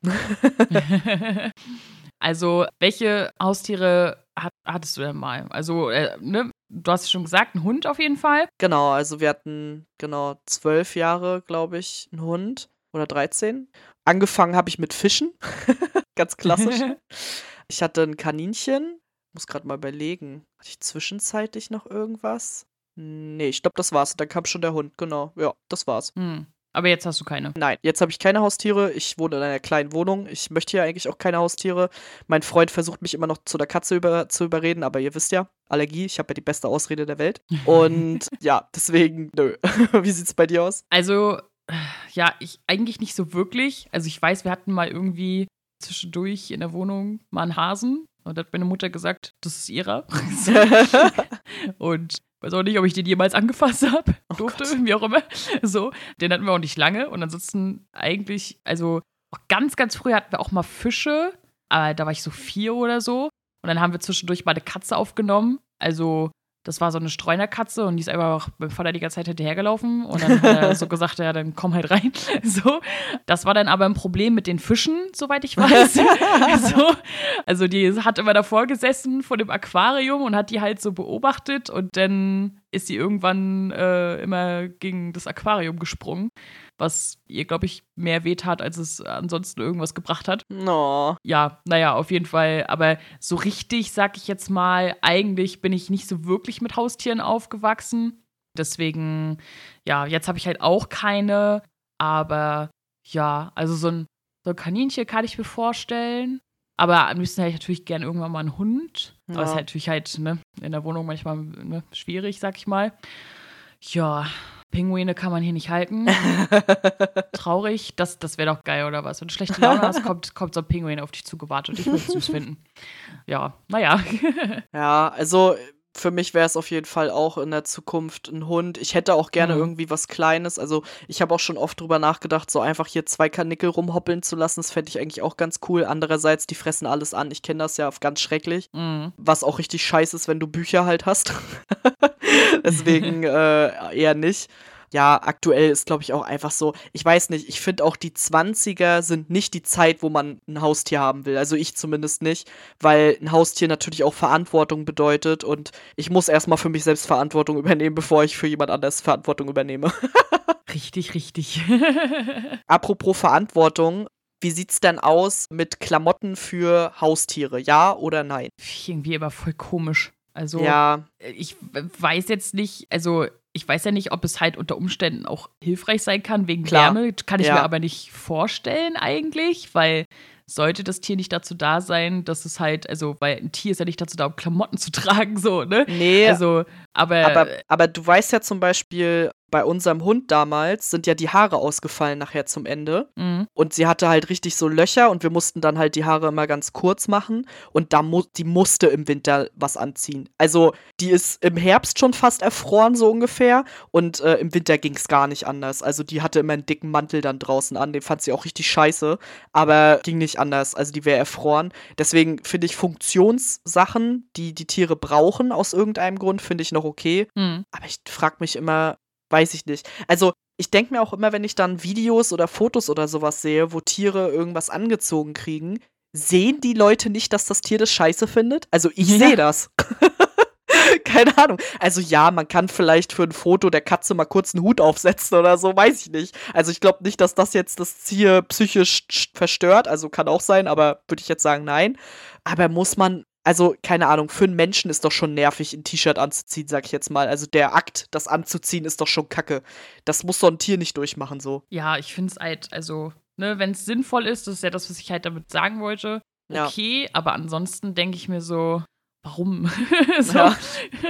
also, welche Haustiere hat, hattest du denn mal? Also, äh, ne, du hast schon gesagt, ein Hund auf jeden Fall. Genau, also wir hatten genau zwölf Jahre, glaube ich, einen Hund oder 13. Angefangen habe ich mit Fischen, ganz klassisch. Ich hatte ein Kaninchen, muss gerade mal überlegen. Hatte ich zwischenzeitlich noch irgendwas? Nee, ich glaube, das war's. Dann kam schon der Hund, genau. Ja, das war's. Hm. Aber jetzt hast du keine. Nein, jetzt habe ich keine Haustiere. Ich wohne in einer kleinen Wohnung. Ich möchte ja eigentlich auch keine Haustiere. Mein Freund versucht mich immer noch zu der Katze über, zu überreden, aber ihr wisst ja, Allergie, ich habe ja die beste Ausrede der Welt. Und ja, deswegen, nö. Wie sieht's bei dir aus? Also, ja, ich eigentlich nicht so wirklich. Also, ich weiß, wir hatten mal irgendwie zwischendurch in der Wohnung mal einen Hasen. Und da hat meine Mutter gesagt, das ist ihrer. und weiß auch nicht, ob ich den jemals angefasst habe. Durfte, wie auch immer. So, den hatten wir auch nicht lange. Und ansonsten eigentlich, also auch ganz, ganz früh hatten wir auch mal Fische. Aber da war ich so vier oder so. Und dann haben wir zwischendurch mal eine Katze aufgenommen. Also, das war so eine Streunerkatze und die ist einfach beim Vater die ganze Zeit hinterhergelaufen. Und dann hat er so gesagt, ja, dann komm halt rein. So. Das war dann aber ein Problem mit den Fischen, soweit ich weiß. so. Also die hat immer davor gesessen vor dem Aquarium und hat die halt so beobachtet und dann ist sie irgendwann äh, immer gegen das Aquarium gesprungen, was ihr, glaube ich, mehr wehtat, als es ansonsten irgendwas gebracht hat No. ja, naja, auf jeden Fall. Aber so richtig, sag ich jetzt mal, eigentlich bin ich nicht so wirklich mit Haustieren aufgewachsen. Deswegen, ja, jetzt habe ich halt auch keine. Aber ja, also so ein, so ein Kaninchen kann ich mir vorstellen. Aber am liebsten hätte ich natürlich gerne irgendwann mal einen Hund. Aber Ja. ist halt natürlich halt ne, in der Wohnung manchmal ne, schwierig, sag ich mal. Ja, Pinguine kann man hier nicht halten. Traurig. Das, das wäre doch geil, oder was? Wenn du schlechte Laune hast, kommt, kommt so ein Pinguin auf dich zugewartet. Ich würde es süß finden. Ja, naja. Ja, also für mich wäre es auf jeden Fall auch in der Zukunft ein Hund. Ich hätte auch gerne Mhm. irgendwie was Kleines. Also ich habe auch schon oft drüber nachgedacht, so einfach hier zwei Kanickel rumhoppeln zu lassen. Das fände ich eigentlich auch ganz cool. Andererseits, die fressen alles an. Ich kenne das ja ganz schrecklich. Mhm. Was auch richtig scheiße ist, wenn du Bücher halt hast. Deswegen äh, eher nicht. Ja, aktuell ist, glaube ich, auch einfach so. Ich weiß nicht, ich finde auch die 20er sind nicht die Zeit, wo man ein Haustier haben will. Also ich zumindest nicht, weil ein Haustier natürlich auch Verantwortung bedeutet und ich muss erstmal für mich selbst Verantwortung übernehmen, bevor ich für jemand anders Verantwortung übernehme. richtig, richtig. Apropos Verantwortung, wie sieht's denn aus mit Klamotten für Haustiere? Ja oder nein? Irgendwie aber voll komisch. Also, ja. ich weiß jetzt nicht, also ich weiß ja nicht, ob es halt unter Umständen auch hilfreich sein kann wegen Klar. Wärme. Kann ich ja. mir aber nicht vorstellen eigentlich, weil sollte das Tier nicht dazu da sein, dass es halt, also, weil ein Tier ist ja nicht dazu da, um Klamotten zu tragen, so, ne? Nee. Also, aber. Aber, aber du weißt ja zum Beispiel, bei unserem Hund damals sind ja die Haare ausgefallen nachher zum Ende. Mhm. Und sie hatte halt richtig so Löcher und wir mussten dann halt die Haare immer ganz kurz machen. Und da mu die musste im Winter was anziehen. Also die ist im Herbst schon fast erfroren, so ungefähr. Und äh, im Winter ging es gar nicht anders. Also die hatte immer einen dicken Mantel dann draußen an. Den fand sie auch richtig scheiße. Aber ging nicht anders. Also die wäre erfroren. Deswegen finde ich Funktionssachen, die die Tiere brauchen aus irgendeinem Grund, finde ich noch okay. Mhm. Aber ich frage mich immer, weiß ich nicht. Also, ich denke mir auch immer, wenn ich dann Videos oder Fotos oder sowas sehe, wo Tiere irgendwas angezogen kriegen, sehen die Leute nicht, dass das Tier das scheiße findet? Also, ich ja. sehe das. Keine Ahnung. Also ja, man kann vielleicht für ein Foto der Katze mal kurz einen Hut aufsetzen oder so, weiß ich nicht. Also ich glaube nicht, dass das jetzt das Tier psychisch verstört. Also kann auch sein, aber würde ich jetzt sagen, nein. Aber muss man also, keine Ahnung, für einen Menschen ist doch schon nervig, ein T-Shirt anzuziehen, sag ich jetzt mal. Also der Akt, das anzuziehen, ist doch schon kacke. Das muss so ein Tier nicht durchmachen, so. Ja, ich finde es halt, also, ne, wenn es sinnvoll ist, das ist ja das, was ich halt damit sagen wollte. Okay, ja. aber ansonsten denke ich mir so, warum? so. Ja.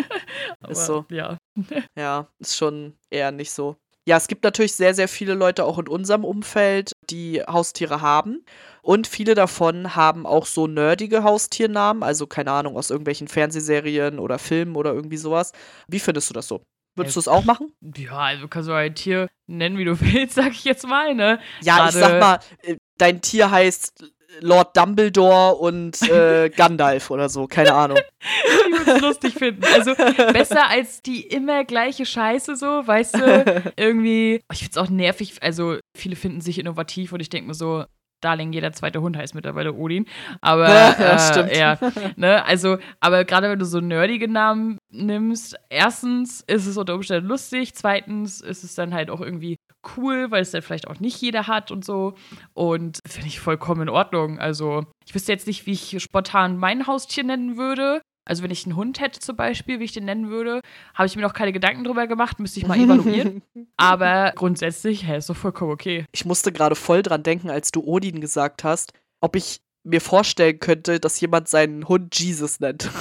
ist so. Ja. ja, ist schon eher nicht so. Ja, es gibt natürlich sehr, sehr viele Leute auch in unserem Umfeld, die Haustiere haben. Und viele davon haben auch so nerdige Haustiernamen, also keine Ahnung, aus irgendwelchen Fernsehserien oder Filmen oder irgendwie sowas. Wie findest du das so? Würdest du es auch machen? Ja, also kannst du ein Tier nennen, wie du willst, sag ich jetzt mal, ne? Ja, Grade ich sag mal, äh, dein Tier heißt Lord Dumbledore und äh, Gandalf oder so, keine Ahnung. ich würde es lustig finden. Also besser als die immer gleiche Scheiße so, weißt du? Irgendwie, ich finde es auch nervig, also viele finden sich innovativ und ich denke mir so, Darling, jeder zweite Hund heißt mittlerweile Odin. Aber ja, ja, äh, stimmt. Ja, ne, also, aber gerade wenn du so nerdige Namen nimmst, erstens ist es unter Umständen lustig, zweitens ist es dann halt auch irgendwie cool, weil es dann vielleicht auch nicht jeder hat und so. Und finde ich vollkommen in Ordnung. Also, ich wüsste jetzt nicht, wie ich spontan mein Haustier nennen würde. Also wenn ich einen Hund hätte zum Beispiel, wie ich den nennen würde, habe ich mir noch keine Gedanken drüber gemacht, müsste ich mal evaluieren. Aber grundsätzlich, hä, ist doch vollkommen okay. Ich musste gerade voll dran denken, als du Odin gesagt hast, ob ich mir vorstellen könnte, dass jemand seinen Hund Jesus nennt.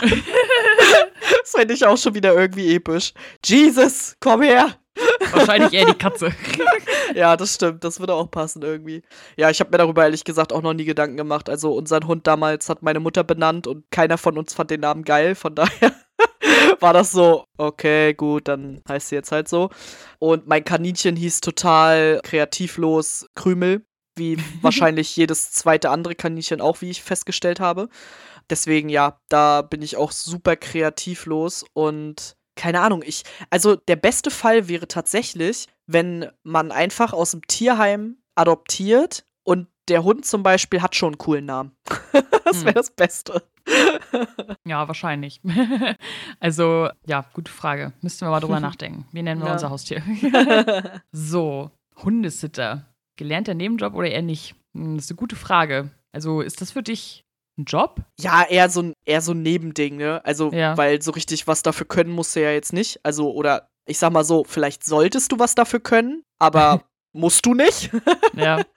das fände ich auch schon wieder irgendwie episch. Jesus, komm her! Wahrscheinlich eher die Katze. ja, das stimmt. Das würde auch passen irgendwie. Ja, ich habe mir darüber ehrlich gesagt auch noch nie Gedanken gemacht. Also unseren Hund damals hat meine Mutter benannt und keiner von uns fand den Namen geil. Von daher war das so, okay, gut, dann heißt sie jetzt halt so. Und mein Kaninchen hieß total kreativlos Krümel, wie wahrscheinlich jedes zweite andere Kaninchen auch, wie ich festgestellt habe. Deswegen ja, da bin ich auch super kreativlos und keine Ahnung, ich, also der beste Fall wäre tatsächlich, wenn man einfach aus dem Tierheim adoptiert und der Hund zum Beispiel hat schon einen coolen Namen. das wäre hm. das Beste. ja, wahrscheinlich. also, ja, gute Frage. Müssten wir mal drüber nachdenken. Wie nennen wir ja. unser Haustier? so, Hundesitter. Gelernter Nebenjob oder eher nicht? Hm, das ist eine gute Frage. Also, ist das für dich ein Job? Ja, eher so ein, eher so ein Nebending, ne? Also, ja. weil so richtig was dafür können musst du ja jetzt nicht. Also, oder ich sag mal so, vielleicht solltest du was dafür können, aber musst du nicht. ja.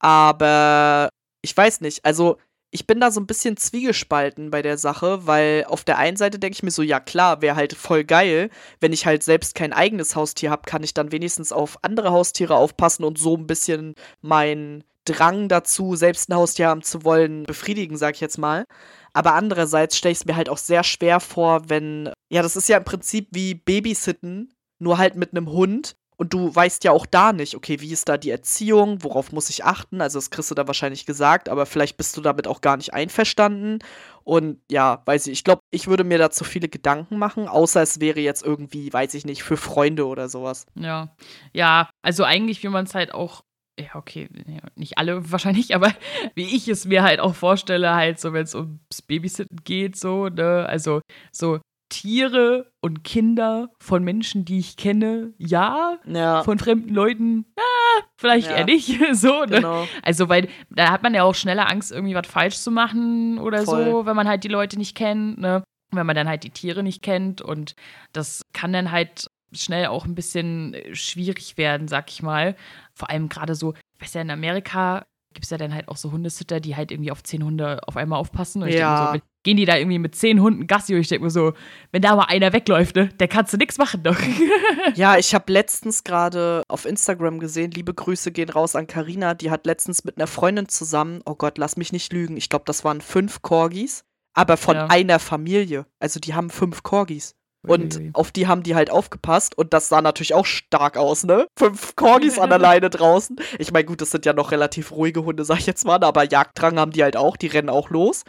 Aber ich weiß nicht. Also, ich bin da so ein bisschen zwiegespalten bei der Sache, weil auf der einen Seite denke ich mir so, ja klar, wäre halt voll geil, wenn ich halt selbst kein eigenes Haustier habe, kann ich dann wenigstens auf andere Haustiere aufpassen und so ein bisschen mein Drang dazu, selbst ein Haustier haben zu wollen, befriedigen, sag ich jetzt mal. Aber andererseits stelle ich es mir halt auch sehr schwer vor, wenn, ja, das ist ja im Prinzip wie Babysitten, nur halt mit einem Hund. Und du weißt ja auch da nicht, okay, wie ist da die Erziehung, worauf muss ich achten? Also, das kriegst du da wahrscheinlich gesagt, aber vielleicht bist du damit auch gar nicht einverstanden. Und ja, weiß ich, ich glaube, ich würde mir da zu viele Gedanken machen, außer es wäre jetzt irgendwie, weiß ich nicht, für Freunde oder sowas. Ja, ja, also eigentlich, wie man es halt auch ja, okay, nicht alle wahrscheinlich, aber wie ich es mir halt auch vorstelle, halt so, wenn es ums Babysitten geht, so, ne, also so Tiere und Kinder von Menschen, die ich kenne, ja. Ja. Von fremden Leuten, ah, vielleicht Ja. eher nicht. so, ne? Genau. Also, weil da hat man ja auch schneller Angst, irgendwie was falsch zu machen oder so, Voll. wenn man halt die Leute nicht kennt, ne? Wenn man dann halt die Tiere nicht kennt und das kann dann halt schnell auch ein bisschen äh, schwierig werden, sag ich mal. Vor allem gerade so, ich weiß ja, in Amerika gibt es ja dann halt auch so Hundesitter, die halt irgendwie auf zehn Hunde auf einmal aufpassen. Und ich Ja. denke so, gehen die da irgendwie mit zehn Hunden Gassi und ich denke mir so, wenn da mal einer wegläuft, ne, der kannst du nichts machen doch. Ja, ich habe letztens gerade auf Instagram gesehen, liebe Grüße gehen raus an Karina, die hat letztens mit einer Freundin zusammen, oh Gott, lass mich nicht lügen, ich glaube, das waren fünf Corgis, aber von Ja. einer Familie. Also die haben fünf Corgis. Und Uiuiui. auf die haben die halt aufgepasst und das sah natürlich auch stark aus, ne? Fünf Corgis an der Leine draußen. Ich meine, gut, das sind ja noch relativ ruhige Hunde, sag ich jetzt mal, aber Jagddrang haben die halt auch, die rennen auch los.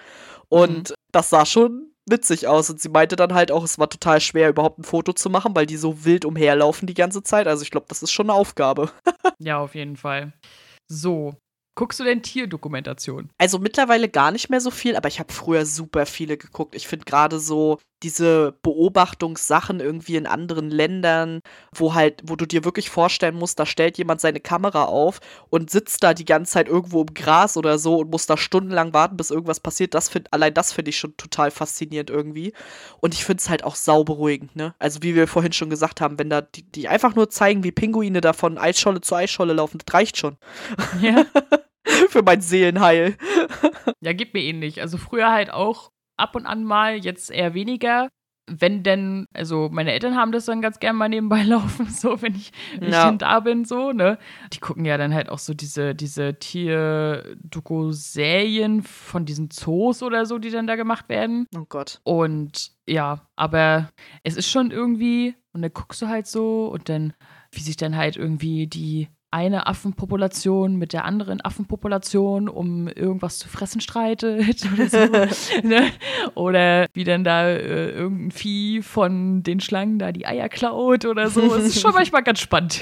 Und das sah schon witzig aus. Und sie meinte dann halt auch, es war total schwer, überhaupt ein Foto zu machen, weil die so wild umherlaufen die ganze Zeit. Also ich glaube, das ist schon eine Aufgabe. Ja, auf jeden Fall. So, guckst du denn Tierdokumentation? Also mittlerweile gar nicht mehr so viel, aber ich habe früher super viele geguckt. Ich finde gerade so diese Beobachtungssachen irgendwie in anderen Ländern, wo halt, wo du dir wirklich vorstellen musst, da stellt jemand seine Kamera auf und sitzt da die ganze Zeit irgendwo im Gras oder so und muss da stundenlang warten, bis irgendwas passiert. Das find, allein das finde ich schon total faszinierend irgendwie. Und ich finde es halt auch sauberuhigend, ne? Also wie wir vorhin schon gesagt haben, wenn da die, die einfach nur zeigen, wie Pinguine da von Eisscholle zu Eisscholle laufen, das reicht schon Ja. für mein Seelenheil. Ja, geht mir ähnlich. Also früher halt auch ab und an mal, jetzt eher weniger. Wenn denn, also meine Eltern haben das dann ganz gern mal nebenbei laufen, so, wenn ich, wenn Ja. ich da bin, so, ne? Die gucken ja dann halt auch so diese, diese Tier-Doku-Serien von diesen Zoos oder so, die dann da gemacht werden. Oh Gott. Und ja, aber es ist schon irgendwie, und dann guckst du halt so und dann, wie sich dann halt irgendwie die eine Affenpopulation mit der anderen Affenpopulation um irgendwas zu fressen streitet oder so. ne? Oder wie dann da äh, irgendein Vieh von den Schlangen da die Eier klaut oder so. Es ist schon manchmal ganz spannend.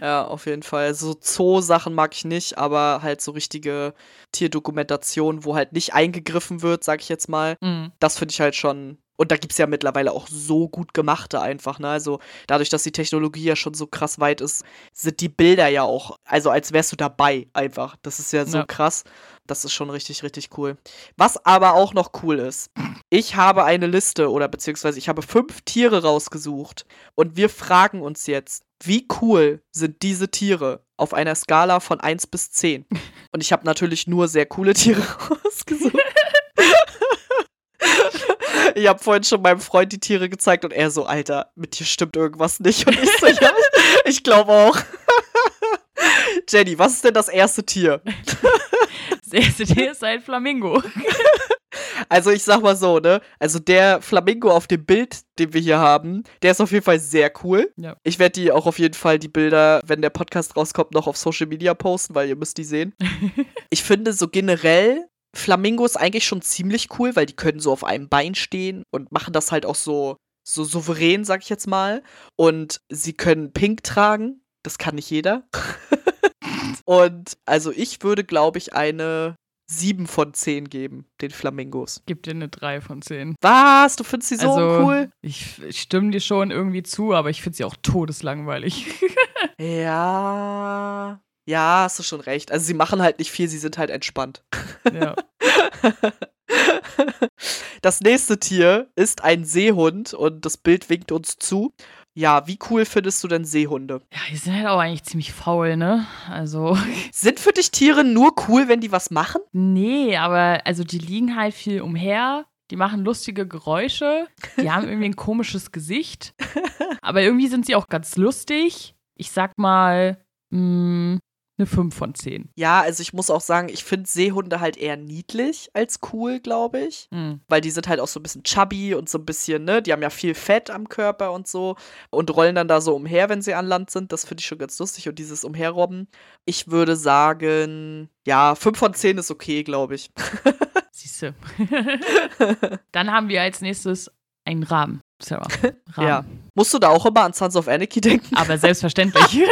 Ja, auf jeden Fall. So Zoo-Sachen mag ich nicht, aber halt so richtige Tierdokumentation, wo halt nicht eingegriffen wird, sag ich jetzt mal. Mhm. Das finde ich halt schon. Und da gibt es ja mittlerweile auch so gut gemachte einfach, ne? Also dadurch, dass die Technologie ja schon so krass weit ist, sind die Bilder ja auch, also als wärst du dabei einfach. Das ist ja so Ja. krass. Das ist schon richtig, richtig cool. Was aber auch noch cool ist, ich habe eine Liste oder beziehungsweise ich habe fünf Tiere rausgesucht und wir fragen uns jetzt, wie cool sind diese Tiere auf einer Skala von 1 bis 10? Und ich habe natürlich nur sehr coole Tiere rausgesucht. Ich habe vorhin schon meinem Freund die Tiere gezeigt und er so, Alter, mit dir stimmt irgendwas nicht. Und ich so, ja, ich glaube auch. Jenny, was ist denn das erste Tier? Das erste Tier ist ein Flamingo. Also ich sag mal so, ne? Also der Flamingo auf dem Bild, den wir hier haben, der ist auf jeden Fall sehr cool. Ja. Ich werde die auch auf jeden Fall, die Bilder, wenn der Podcast rauskommt, noch auf Social Media posten, weil ihr müsst die sehen. ich finde so generell Flamingos eigentlich schon ziemlich cool, weil die können so auf einem Bein stehen und machen das halt auch so, so souverän, sag ich jetzt mal. Und sie können pink tragen. Das kann nicht jeder. und also ich würde, glaube ich, eine 7 von 10 geben, den Flamingos. Gib dir eine 3 von 10. Was? Du findest sie so also, cool? Ich, ich stimme dir schon irgendwie zu, aber ich finde sie auch todeslangweilig. Ja. Ja, hast du schon recht. Also sie machen halt nicht viel, sie sind halt entspannt. ja. Das nächste Tier ist ein Seehund und das Bild winkt uns zu. Ja, wie cool findest du denn Seehunde? ja, die sind halt auch eigentlich ziemlich faul, ne? Also, Sind für dich Tiere nur cool, wenn die was machen? nee, aber also die liegen halt viel umher. Die machen lustige Geräusche. Die haben irgendwie ein komisches Gesicht. Aber irgendwie sind sie auch ganz lustig. Ich sag mal, mh, eine 5 von 10. Ja, also ich muss auch sagen, ich finde Seehunde halt eher niedlich als cool, glaube ich. Mhm. Weil die sind halt auch so ein bisschen chubby und so ein bisschen, ne, die haben ja viel Fett am Körper und so und rollen dann da so umher, wenn sie an Land sind. Das finde ich schon ganz lustig und dieses Umherrobben. Ich würde sagen, ja, 5 von 10 ist okay, glaube ich. Siehste. Dann haben wir als nächstes einen Raben. Sarah. Ja. Musst du da auch immer an Sons of Anarchy denken? Aber selbstverständlich.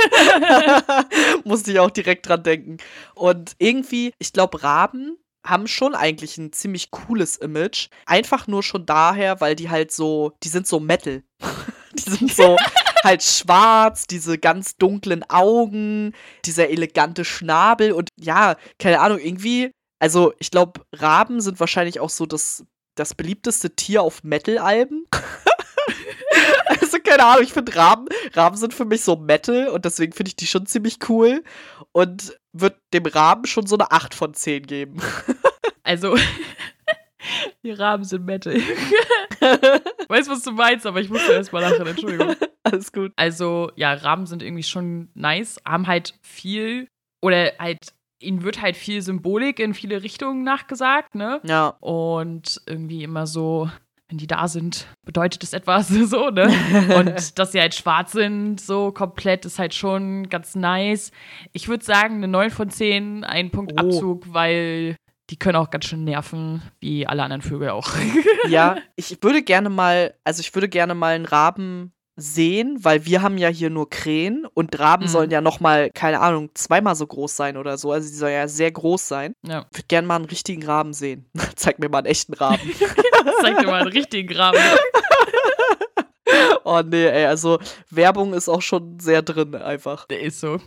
Musste ich auch direkt dran denken. Und irgendwie, ich glaube, Raben haben schon eigentlich ein ziemlich cooles Image. Einfach nur schon daher, weil die halt so, die sind so Metal. die sind so halt schwarz, diese ganz dunklen Augen, dieser elegante Schnabel und ja, keine Ahnung, irgendwie, also ich glaube, Raben sind wahrscheinlich auch so das, das beliebteste Tier auf Metal-Alben. Also keine Ahnung, ich finde Raben, Raben sind für mich so Metal und deswegen finde ich die schon ziemlich cool und würde dem Raben schon so eine 8 von 10 geben. also, die Raben sind Metal. weiß, was du meinst, aber ich musste erst mal lachen, Entschuldigung. Alles gut. Also, ja, Raben sind irgendwie schon nice, haben halt viel oder halt ihnen wird halt viel Symbolik in viele Richtungen nachgesagt, ne? Ja. Und irgendwie immer so, wenn die da sind, bedeutet es etwas so, ne? Und dass sie halt schwarz sind, so komplett, ist halt schon ganz nice. Ich würde sagen, eine 9 von 10, ein Punkt oh. Abzug, weil die können auch ganz schön nerven, wie alle anderen Vögel auch. ja, ich würde gerne mal, also ich würde gerne mal einen Raben sehen, weil wir haben ja hier nur Krähen und Raben mhm. sollen ja noch mal, keine Ahnung, zweimal so groß sein oder so. Also die sollen ja sehr groß sein. Ja. Ich würde gerne mal einen richtigen Raben sehen. Zeig mir mal einen echten Raben. Zeig mir mal einen richtigen Raben. oh nee, ey, also Werbung ist auch schon sehr drin einfach. Der ist so.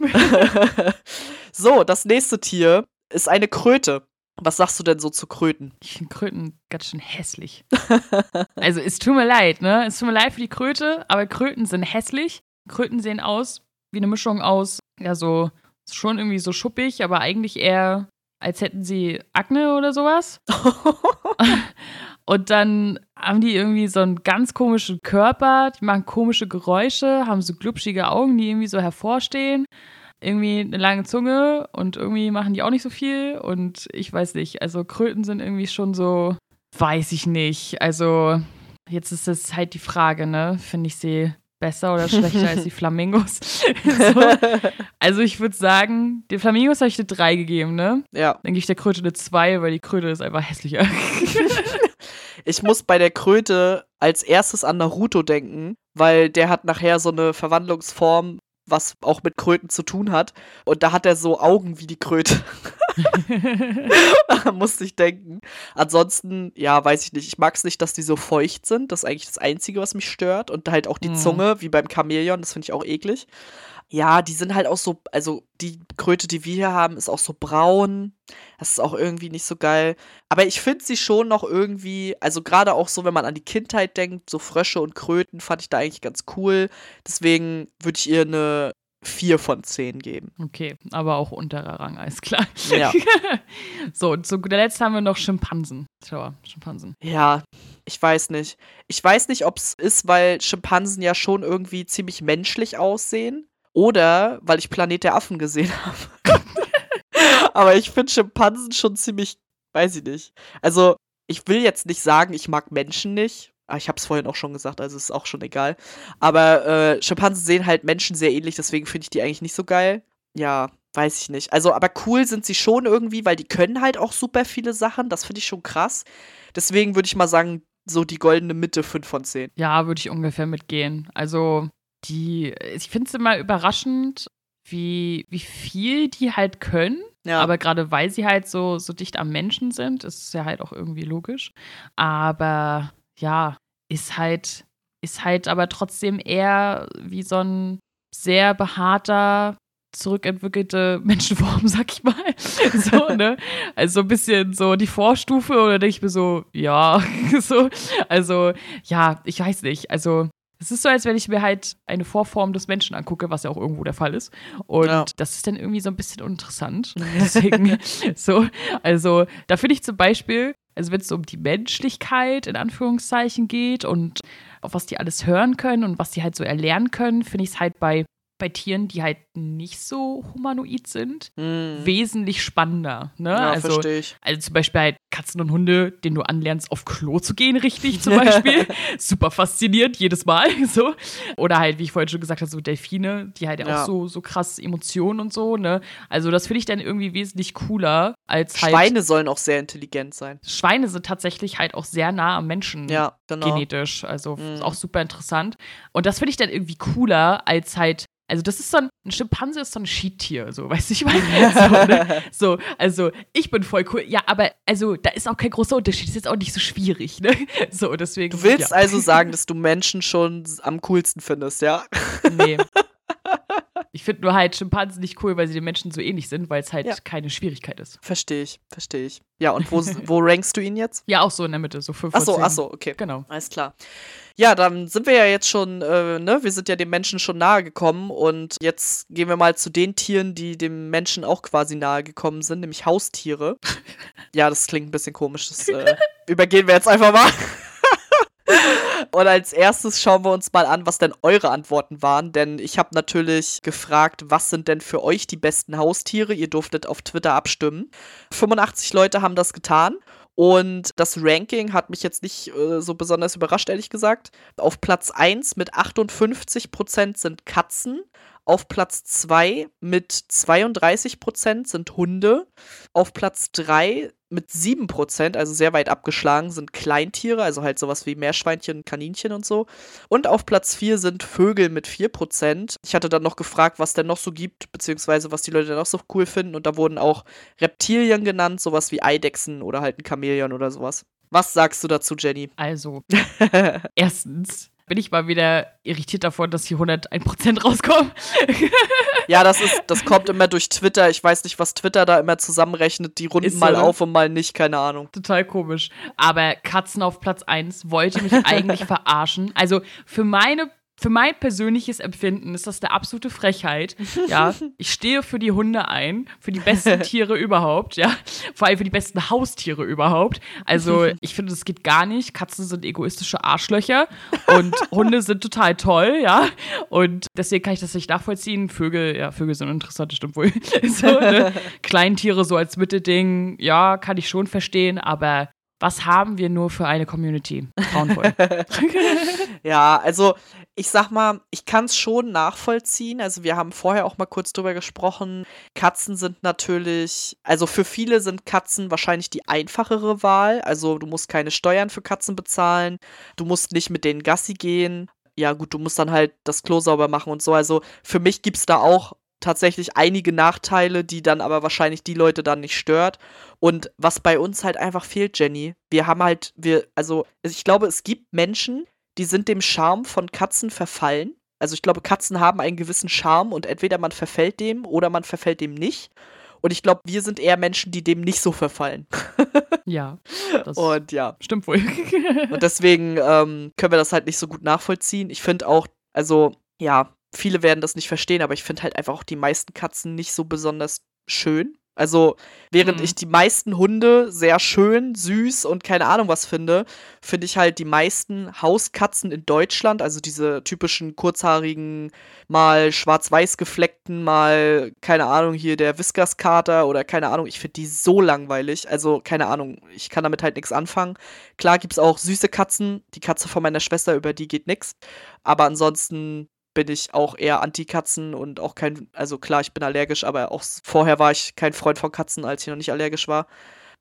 so, das nächste Tier ist eine Kröte. Was sagst du denn so zu Kröten? Ich finde Kröten ganz schön hässlich. also es tut mir leid, ne? Es tut mir leid für die Kröte, aber Kröten sind hässlich. Kröten sehen aus wie eine Mischung aus, ja, so schon irgendwie so schuppig, aber eigentlich eher, als hätten sie Akne oder sowas. Und dann haben die irgendwie so einen ganz komischen Körper, die machen komische Geräusche, haben so glubschige Augen, die irgendwie so hervorstehen irgendwie eine lange Zunge und irgendwie machen die auch nicht so viel. Und ich weiß nicht, also Kröten sind irgendwie schon so, weiß ich nicht. Also jetzt ist es halt die Frage, ne? Finde ich sie besser oder schlechter als die Flamingos? so. Also ich würde sagen, den Flamingos habe ich eine 3 gegeben, ne? Ja. Dann gebe ich der Kröte eine 2, weil die Kröte ist einfach hässlicher. ich muss bei der Kröte als erstes an Naruto denken, weil der hat nachher so eine Verwandlungsform, was auch mit Kröten zu tun hat. Und da hat er so Augen wie die Kröte. musste ich denken. Ansonsten, ja, weiß ich nicht. Ich mag es nicht, dass die so feucht sind. Das ist eigentlich das Einzige, was mich stört. Und halt auch die mhm. Zunge, wie beim Chamäleon, das finde ich auch eklig. Ja, die sind halt auch so, also die Kröte, die wir hier haben, ist auch so braun. Das ist auch irgendwie nicht so geil. Aber ich finde sie schon noch irgendwie, also gerade auch so, wenn man an die Kindheit denkt, so Frösche und Kröten fand ich da eigentlich ganz cool. Deswegen würde ich ihr eine 4 von 10 geben. Okay, aber auch unterer Rang, alles klar. Ja. so, zu guter Letzt haben wir noch Schimpansen. Schau, Schimpansen. Ja, ich weiß nicht. Ich weiß nicht, ob es ist, weil Schimpansen ja schon irgendwie ziemlich menschlich aussehen. Oder weil ich Planet der Affen gesehen habe. Aber ich finde Schimpansen schon ziemlich, weiß ich nicht. Also, ich will jetzt nicht sagen, ich mag Menschen nicht. Ah, ich habe es vorhin auch schon gesagt, also ist auch schon egal. Aber äh, Schimpansen sehen halt Menschen sehr ähnlich, deswegen finde ich die eigentlich nicht so geil. Ja, weiß ich nicht. Also, aber cool sind sie schon irgendwie, weil die können halt auch super viele Sachen. Das finde ich schon krass. Deswegen würde ich mal sagen, so die goldene Mitte 5 von 10. Ja, würde ich ungefähr mitgehen. Also, die, ich finde es immer überraschend, wie, wie viel die halt können. Ja. Aber gerade weil sie halt so, so dicht am Menschen sind, ist es ja halt auch irgendwie logisch. Aber ja, ist halt, ist halt aber trotzdem eher wie so ein sehr behaarter, zurückentwickelte Menschenform, sag ich mal. so, ne? Also so ein bisschen so die Vorstufe oder denke ich mir so, ja, so. Also, ja, ich weiß nicht. Also, es ist so, als wenn ich mir halt eine Vorform des Menschen angucke, was ja auch irgendwo der Fall ist. Und ja. das ist dann irgendwie so ein bisschen uninteressant. Deswegen, so, also da finde ich zum Beispiel, also wenn es um die Menschlichkeit in Anführungszeichen geht und auf was die alles hören können und was die halt so erlernen können, finde ich es halt bei bei Tieren, die halt nicht so humanoid sind, hm. wesentlich spannender. Ne? Ja, also, verstehe ich. Also zum Beispiel halt Katzen und Hunde, denen du anlernst, auf Klo zu gehen, richtig zum Beispiel. Super faszinierend, jedes Mal. so. Oder halt, wie ich vorhin schon gesagt habe, so Delfine, die halt ja. auch so, so krass Emotionen und so. Ne? Also das finde ich dann irgendwie wesentlich cooler als halt. Schweine sollen auch sehr intelligent sein. Schweine sind tatsächlich halt auch sehr nah am Menschen ja, genau. genetisch. Also mhm. auch super interessant. Und das finde ich dann irgendwie cooler als halt also das ist so ein, ein Schimpanse ist so ein Schiedtier, so, weißt du, ich meine, so, ne? so, also, ich bin voll cool, ja, aber, also, da ist auch kein großer Unterschied, ist jetzt auch nicht so schwierig, ne, so, deswegen. Du willst ja. also sagen, dass du Menschen schon am coolsten findest, ja? Nee. Ich finde nur halt Schimpansen nicht cool, weil sie den Menschen so ähnlich sind, weil es halt ja. keine Schwierigkeit ist. Verstehe ich, verstehe ich. Ja, und wo, wo rankst du ihn jetzt? Ja, auch so in der Mitte, so 5 Achso, achso, okay. Genau. Alles klar. Ja, dann sind wir ja jetzt schon, äh, ne, wir sind ja dem Menschen schon nahe gekommen und jetzt gehen wir mal zu den Tieren, die dem Menschen auch quasi nahe gekommen sind, nämlich Haustiere. ja, das klingt ein bisschen komisch, das äh, übergehen wir jetzt einfach mal. Und als erstes schauen wir uns mal an, was denn eure Antworten waren. Denn ich habe natürlich gefragt, was sind denn für euch die besten Haustiere? Ihr durftet auf Twitter abstimmen. 85 Leute haben das getan. Und das Ranking hat mich jetzt nicht äh, so besonders überrascht, ehrlich gesagt. Auf Platz 1 mit 58% sind Katzen. Auf Platz 2 mit 32% sind Hunde. Auf Platz 3 mit 7%, also sehr weit abgeschlagen, sind Kleintiere, also halt sowas wie Meerschweinchen, Kaninchen und so. Und auf Platz 4 sind Vögel mit 4%. Ich hatte dann noch gefragt, was denn noch so gibt, beziehungsweise was die Leute dann noch so cool finden. Und da wurden auch Reptilien genannt, sowas wie Eidechsen oder halt ein Chamäleon oder sowas. Was sagst du dazu, Jenny? Also, erstens, bin ich mal wieder irritiert davon, dass hier 101% rauskommen. ja, das ist, das kommt immer durch Twitter. Ich weiß nicht, was Twitter da immer zusammenrechnet. Die runden so, mal auf und mal nicht, keine Ahnung. Total komisch. Aber Katzen auf Platz 1 wollte mich eigentlich verarschen. Also für meine für mein persönliches Empfinden ist das eine absolute Frechheit. Ja, ich stehe für die Hunde ein, für die besten Tiere überhaupt, ja, vor allem für die besten Haustiere überhaupt. Also, ich finde, das geht gar nicht. Katzen sind egoistische Arschlöcher und Hunde sind total toll, ja. Und deswegen kann ich das nicht nachvollziehen. Vögel, ja, Vögel sind interessant, stimmt wohl. so, ne? Kleintiere so als Mittelding, ja, kann ich schon verstehen, aber was haben wir nur für eine Community? Frauenvoll. ja, also ich sag mal, ich kann es schon nachvollziehen. Also wir haben vorher auch mal kurz drüber gesprochen. Katzen sind natürlich, also für viele sind Katzen wahrscheinlich die einfachere Wahl. Also du musst keine Steuern für Katzen bezahlen, du musst nicht mit denen Gassi gehen. Ja gut, du musst dann halt das Klo sauber machen und so. Also für mich gibt es da auch tatsächlich einige Nachteile, die dann aber wahrscheinlich die Leute dann nicht stört. Und was bei uns halt einfach fehlt, Jenny, wir haben halt, wir, also ich glaube, es gibt Menschen, die sind dem Charme von Katzen verfallen. Also ich glaube, Katzen haben einen gewissen Charme und entweder man verfällt dem oder man verfällt dem nicht. Und ich glaube, wir sind eher Menschen, die dem nicht so verfallen. ja. und ja. Stimmt wohl. und deswegen ähm, können wir das halt nicht so gut nachvollziehen. Ich finde auch, also ja, viele werden das nicht verstehen, aber ich finde halt einfach auch die meisten Katzen nicht so besonders schön. Also, während mhm. ich die meisten Hunde sehr schön, süß und keine Ahnung was finde, finde ich halt die meisten Hauskatzen in Deutschland, also diese typischen kurzhaarigen, mal schwarz-weiß gefleckten, mal, keine Ahnung, hier der Whiskas-Kater oder keine Ahnung, ich finde die so langweilig. Also, keine Ahnung, ich kann damit halt nichts anfangen. Klar gibt es auch süße Katzen, die Katze von meiner Schwester, über die geht nichts. Aber ansonsten bin ich auch eher Anti-Katzen und auch kein, also klar, ich bin allergisch, aber auch vorher war ich kein Freund von Katzen, als ich noch nicht allergisch war.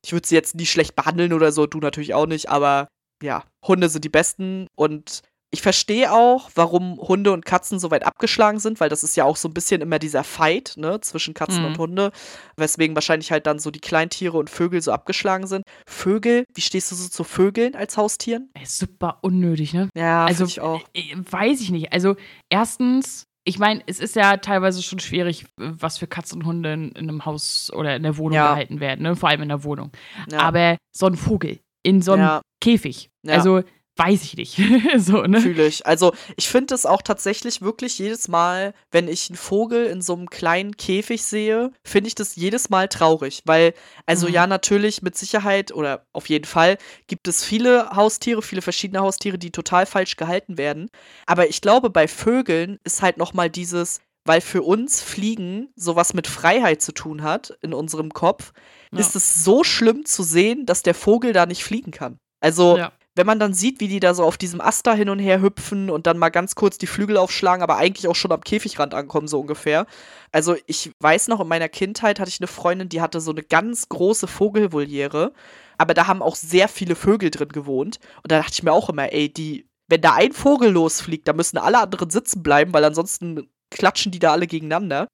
Ich würde sie jetzt nie schlecht behandeln oder so, du natürlich auch nicht, aber ja, Hunde sind die besten und ich verstehe auch, warum Hunde und Katzen so weit abgeschlagen sind, weil das ist ja auch so ein bisschen immer dieser Fight ne, zwischen Katzen mhm. und Hunde, weswegen wahrscheinlich halt dann so die Kleintiere und Vögel so abgeschlagen sind. Vögel, wie stehst du so zu Vögeln als Haustieren? Super unnötig, ne? Ja, also ich auch. Äh, weiß ich nicht. Also erstens, ich meine, es ist ja teilweise schon schwierig, was für Katzen und Hunde in, in einem Haus oder in der Wohnung ja. gehalten werden, ne? vor allem in der Wohnung. Ja. Aber so ein Vogel in so einem ja. Käfig, also weiß ich nicht. so, ne? Fühle ich. Also, ich finde es auch tatsächlich wirklich jedes Mal, wenn ich einen Vogel in so einem kleinen Käfig sehe, finde ich das jedes Mal traurig. Weil, also mhm. ja, natürlich mit Sicherheit oder auf jeden Fall gibt es viele Haustiere, viele verschiedene Haustiere, die total falsch gehalten werden. Aber ich glaube, bei Vögeln ist halt nochmal dieses, weil für uns Fliegen sowas mit Freiheit zu tun hat in unserem Kopf, ja. ist es so schlimm zu sehen, dass der Vogel da nicht fliegen kann. Also, ja wenn man dann sieht, wie die da so auf diesem Aster hin und her hüpfen und dann mal ganz kurz die Flügel aufschlagen, aber eigentlich auch schon am Käfigrand ankommen, so ungefähr. Also ich weiß noch, in meiner Kindheit hatte ich eine Freundin, die hatte so eine ganz große Vogelvoliere, aber da haben auch sehr viele Vögel drin gewohnt. Und da dachte ich mir auch immer, ey, die, wenn da ein Vogel losfliegt, da müssen alle anderen sitzen bleiben, weil ansonsten klatschen die da alle gegeneinander.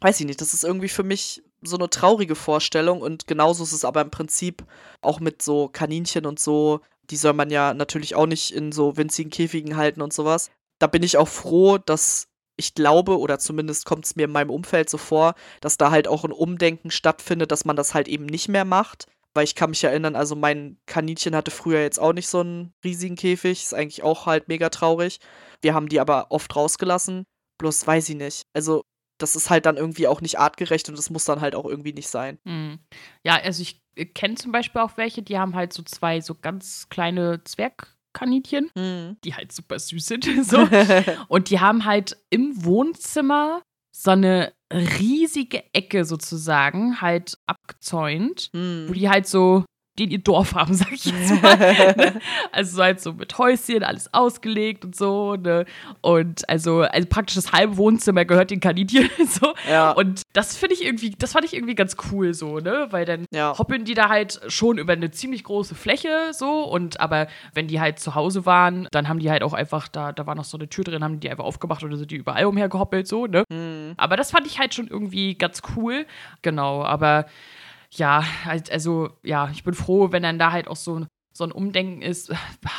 Weiß ich nicht, das ist irgendwie für mich so eine traurige Vorstellung und genauso ist es aber im Prinzip auch mit so Kaninchen und so. Die soll man ja natürlich auch nicht in so winzigen Käfigen halten und sowas. Da bin ich auch froh, dass ich glaube, oder zumindest kommt es mir in meinem Umfeld so vor, dass da halt auch ein Umdenken stattfindet, dass man das halt eben nicht mehr macht. Weil ich kann mich erinnern, also mein Kaninchen hatte früher jetzt auch nicht so einen riesigen Käfig. Ist eigentlich auch halt mega traurig. Wir haben die aber oft rausgelassen. Bloß weiß ich nicht. Also, das ist halt dann irgendwie auch nicht artgerecht und das muss dann halt auch irgendwie nicht sein. Mhm. Ja, also ich kenne zum Beispiel auch welche, die haben halt so zwei so ganz kleine Zwergkaninchen, mhm. die halt super süß sind. So. und die haben halt im Wohnzimmer so eine riesige Ecke sozusagen halt abgezäunt, mhm. wo die halt so den ihr Dorf haben, sag ich jetzt mal. ne? Also halt so mit Häuschen, alles ausgelegt und so. Ne? Und also, also praktisch das halbe Wohnzimmer gehört den Kaninchen. so. Ja. Und das finde ich irgendwie, das fand ich irgendwie ganz cool so, ne? Weil dann ja. hoppeln die da halt schon über eine ziemlich große Fläche so. Und aber wenn die halt zu Hause waren, dann haben die halt auch einfach, da, da war noch so eine Tür drin, haben die einfach aufgemacht oder sind die überall umhergehoppelt, so, ne? Mhm. Aber das fand ich halt schon irgendwie ganz cool. Genau, aber ja, also ja, ich bin froh, wenn dann da halt auch so, so ein Umdenken ist,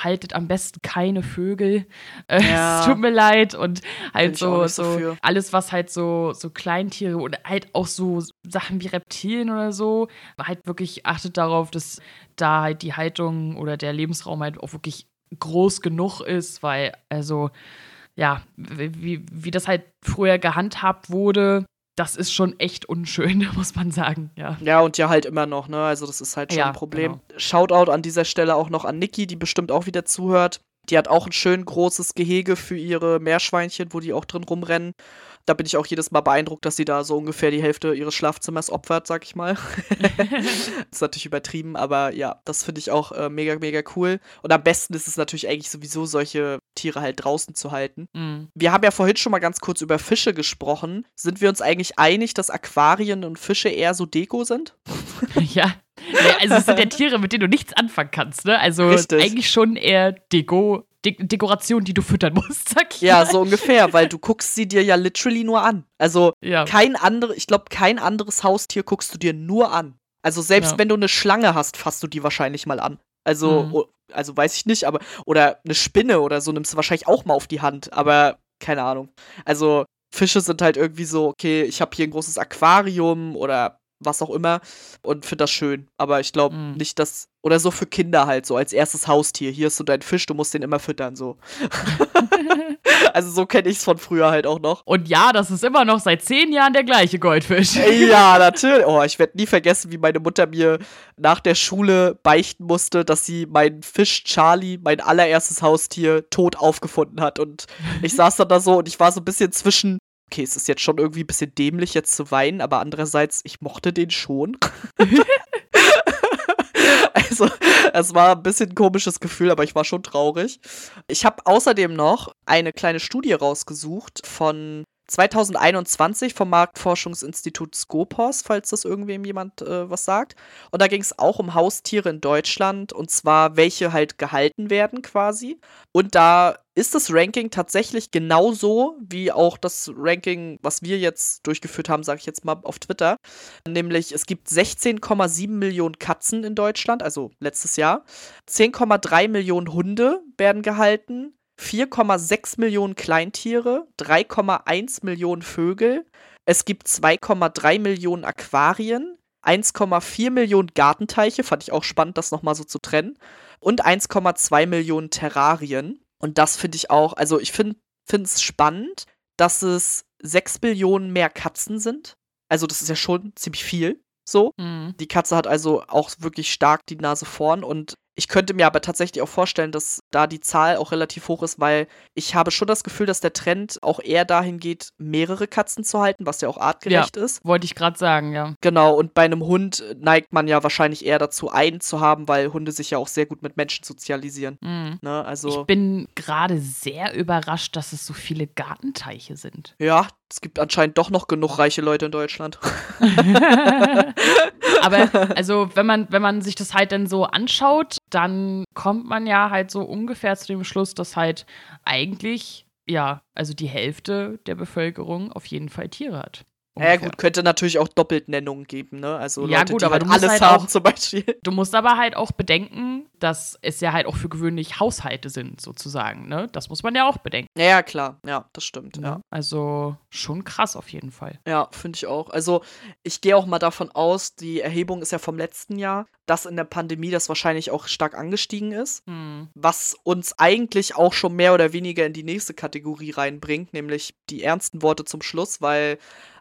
haltet am besten keine Vögel. Ja. es tut mir leid. Und halt so, so alles, was halt so, so Kleintiere oder halt auch so Sachen wie Reptilien oder so, halt wirklich achtet darauf, dass da halt die Haltung oder der Lebensraum halt auch wirklich groß genug ist, weil, also, ja, wie, wie das halt früher gehandhabt wurde, das ist schon echt unschön, muss man sagen, ja. Ja, und ja halt immer noch, ne? Also das ist halt schon ja, ein Problem. Genau. Shoutout an dieser Stelle auch noch an Niki, die bestimmt auch wieder zuhört. Die hat auch ein schön großes Gehege für ihre Meerschweinchen, wo die auch drin rumrennen. Da bin ich auch jedes Mal beeindruckt, dass sie da so ungefähr die Hälfte ihres Schlafzimmers opfert, sag ich mal. ist natürlich übertrieben, aber ja, das finde ich auch äh, mega, mega cool. Und am besten ist es natürlich eigentlich sowieso, solche Tiere halt draußen zu halten. Mhm. Wir haben ja vorhin schon mal ganz kurz über Fische gesprochen. Sind wir uns eigentlich einig, dass Aquarien und Fische eher so Deko sind? ja. also es sind ja Tiere, mit denen du nichts anfangen kannst, ne? Also Richtig. eigentlich schon eher Deko De Dekoration, die du füttern musst, sag ich. Ja, mal. so ungefähr, weil du guckst sie dir ja literally nur an. Also ja. kein andere, ich glaube, kein anderes Haustier guckst du dir nur an. Also selbst ja. wenn du eine Schlange hast, fasst du die wahrscheinlich mal an. Also, mhm. also weiß ich nicht, aber oder eine Spinne oder so nimmst du wahrscheinlich auch mal auf die Hand, aber keine Ahnung. Also Fische sind halt irgendwie so, okay, ich habe hier ein großes Aquarium oder was auch immer und finde das schön. Aber ich glaube mm. nicht, dass. Oder so für Kinder halt, so als erstes Haustier. Hier ist so dein Fisch, du musst den immer füttern, so. also so kenne ich es von früher halt auch noch. Und ja, das ist immer noch seit zehn Jahren der gleiche Goldfisch. ja, natürlich. Oh, ich werde nie vergessen, wie meine Mutter mir nach der Schule beichten musste, dass sie meinen Fisch Charlie, mein allererstes Haustier, tot aufgefunden hat. Und ich saß dann da so und ich war so ein bisschen zwischen, okay, es ist jetzt schon irgendwie ein bisschen dämlich jetzt zu weinen, aber andererseits, ich mochte den schon. also, es war ein bisschen ein komisches Gefühl, aber ich war schon traurig. Ich habe außerdem noch eine kleine Studie rausgesucht von 2021 vom Marktforschungsinstitut Skopos, falls das irgendwem jemand äh, was sagt. Und da ging es auch um Haustiere in Deutschland und zwar welche halt gehalten werden quasi. Und da ist das Ranking tatsächlich genauso wie auch das Ranking, was wir jetzt durchgeführt haben, sage ich jetzt mal auf Twitter. Nämlich es gibt 16,7 Millionen Katzen in Deutschland, also letztes Jahr. 10,3 Millionen Hunde werden gehalten. 4,6 Millionen Kleintiere, 3,1 Millionen Vögel, es gibt 2,3 Millionen Aquarien, 1,4 Millionen Gartenteiche, fand ich auch spannend, das nochmal so zu trennen, und 1,2 Millionen Terrarien. Und das finde ich auch, also ich finde es spannend, dass es 6 Millionen mehr Katzen sind. Also das ist ja schon ziemlich viel. So. Mhm. Die Katze hat also auch wirklich stark die Nase vorn und ich könnte mir aber tatsächlich auch vorstellen, dass da die Zahl auch relativ hoch ist, weil ich habe schon das Gefühl, dass der Trend auch eher dahin geht, mehrere Katzen zu halten, was ja auch artgerecht ja, ist. Wollte ich gerade sagen, ja. Genau, und bei einem Hund neigt man ja wahrscheinlich eher dazu, einen zu haben, weil Hunde sich ja auch sehr gut mit Menschen sozialisieren. Mhm. Ne, also ich bin gerade sehr überrascht, dass es so viele Gartenteiche sind. Ja, es gibt anscheinend doch noch genug reiche Leute in Deutschland. Aber also, wenn man, wenn man sich das halt dann so anschaut, dann kommt man ja halt so ungefähr zu dem Schluss, dass halt eigentlich ja, also die Hälfte der Bevölkerung auf jeden Fall Tiere hat. Ja, gut, könnte natürlich auch Doppeltnennungen geben, ne? Also ja, Leute, gut, die aber halt alles halt haben auch- zum Beispiel. Du musst aber halt auch bedenken, dass es ja halt auch für gewöhnlich Haushalte sind, sozusagen, ne? Das muss man ja auch bedenken. Ja, ja, klar. Ja, das stimmt. Ja, Also schon krass auf jeden Fall. ja finde ich auch. Also ich gehe auch mal davon aus, die Erhebung ist ja vom letzten Jahr, dass in der Pandemie das wahrscheinlich auch stark angestiegen ist. Hm. was uns eigentlich auch schon mehr oder weniger in die nächste Kategorie reinbringt, nämlich die ernsten Worte zum Schluss, weil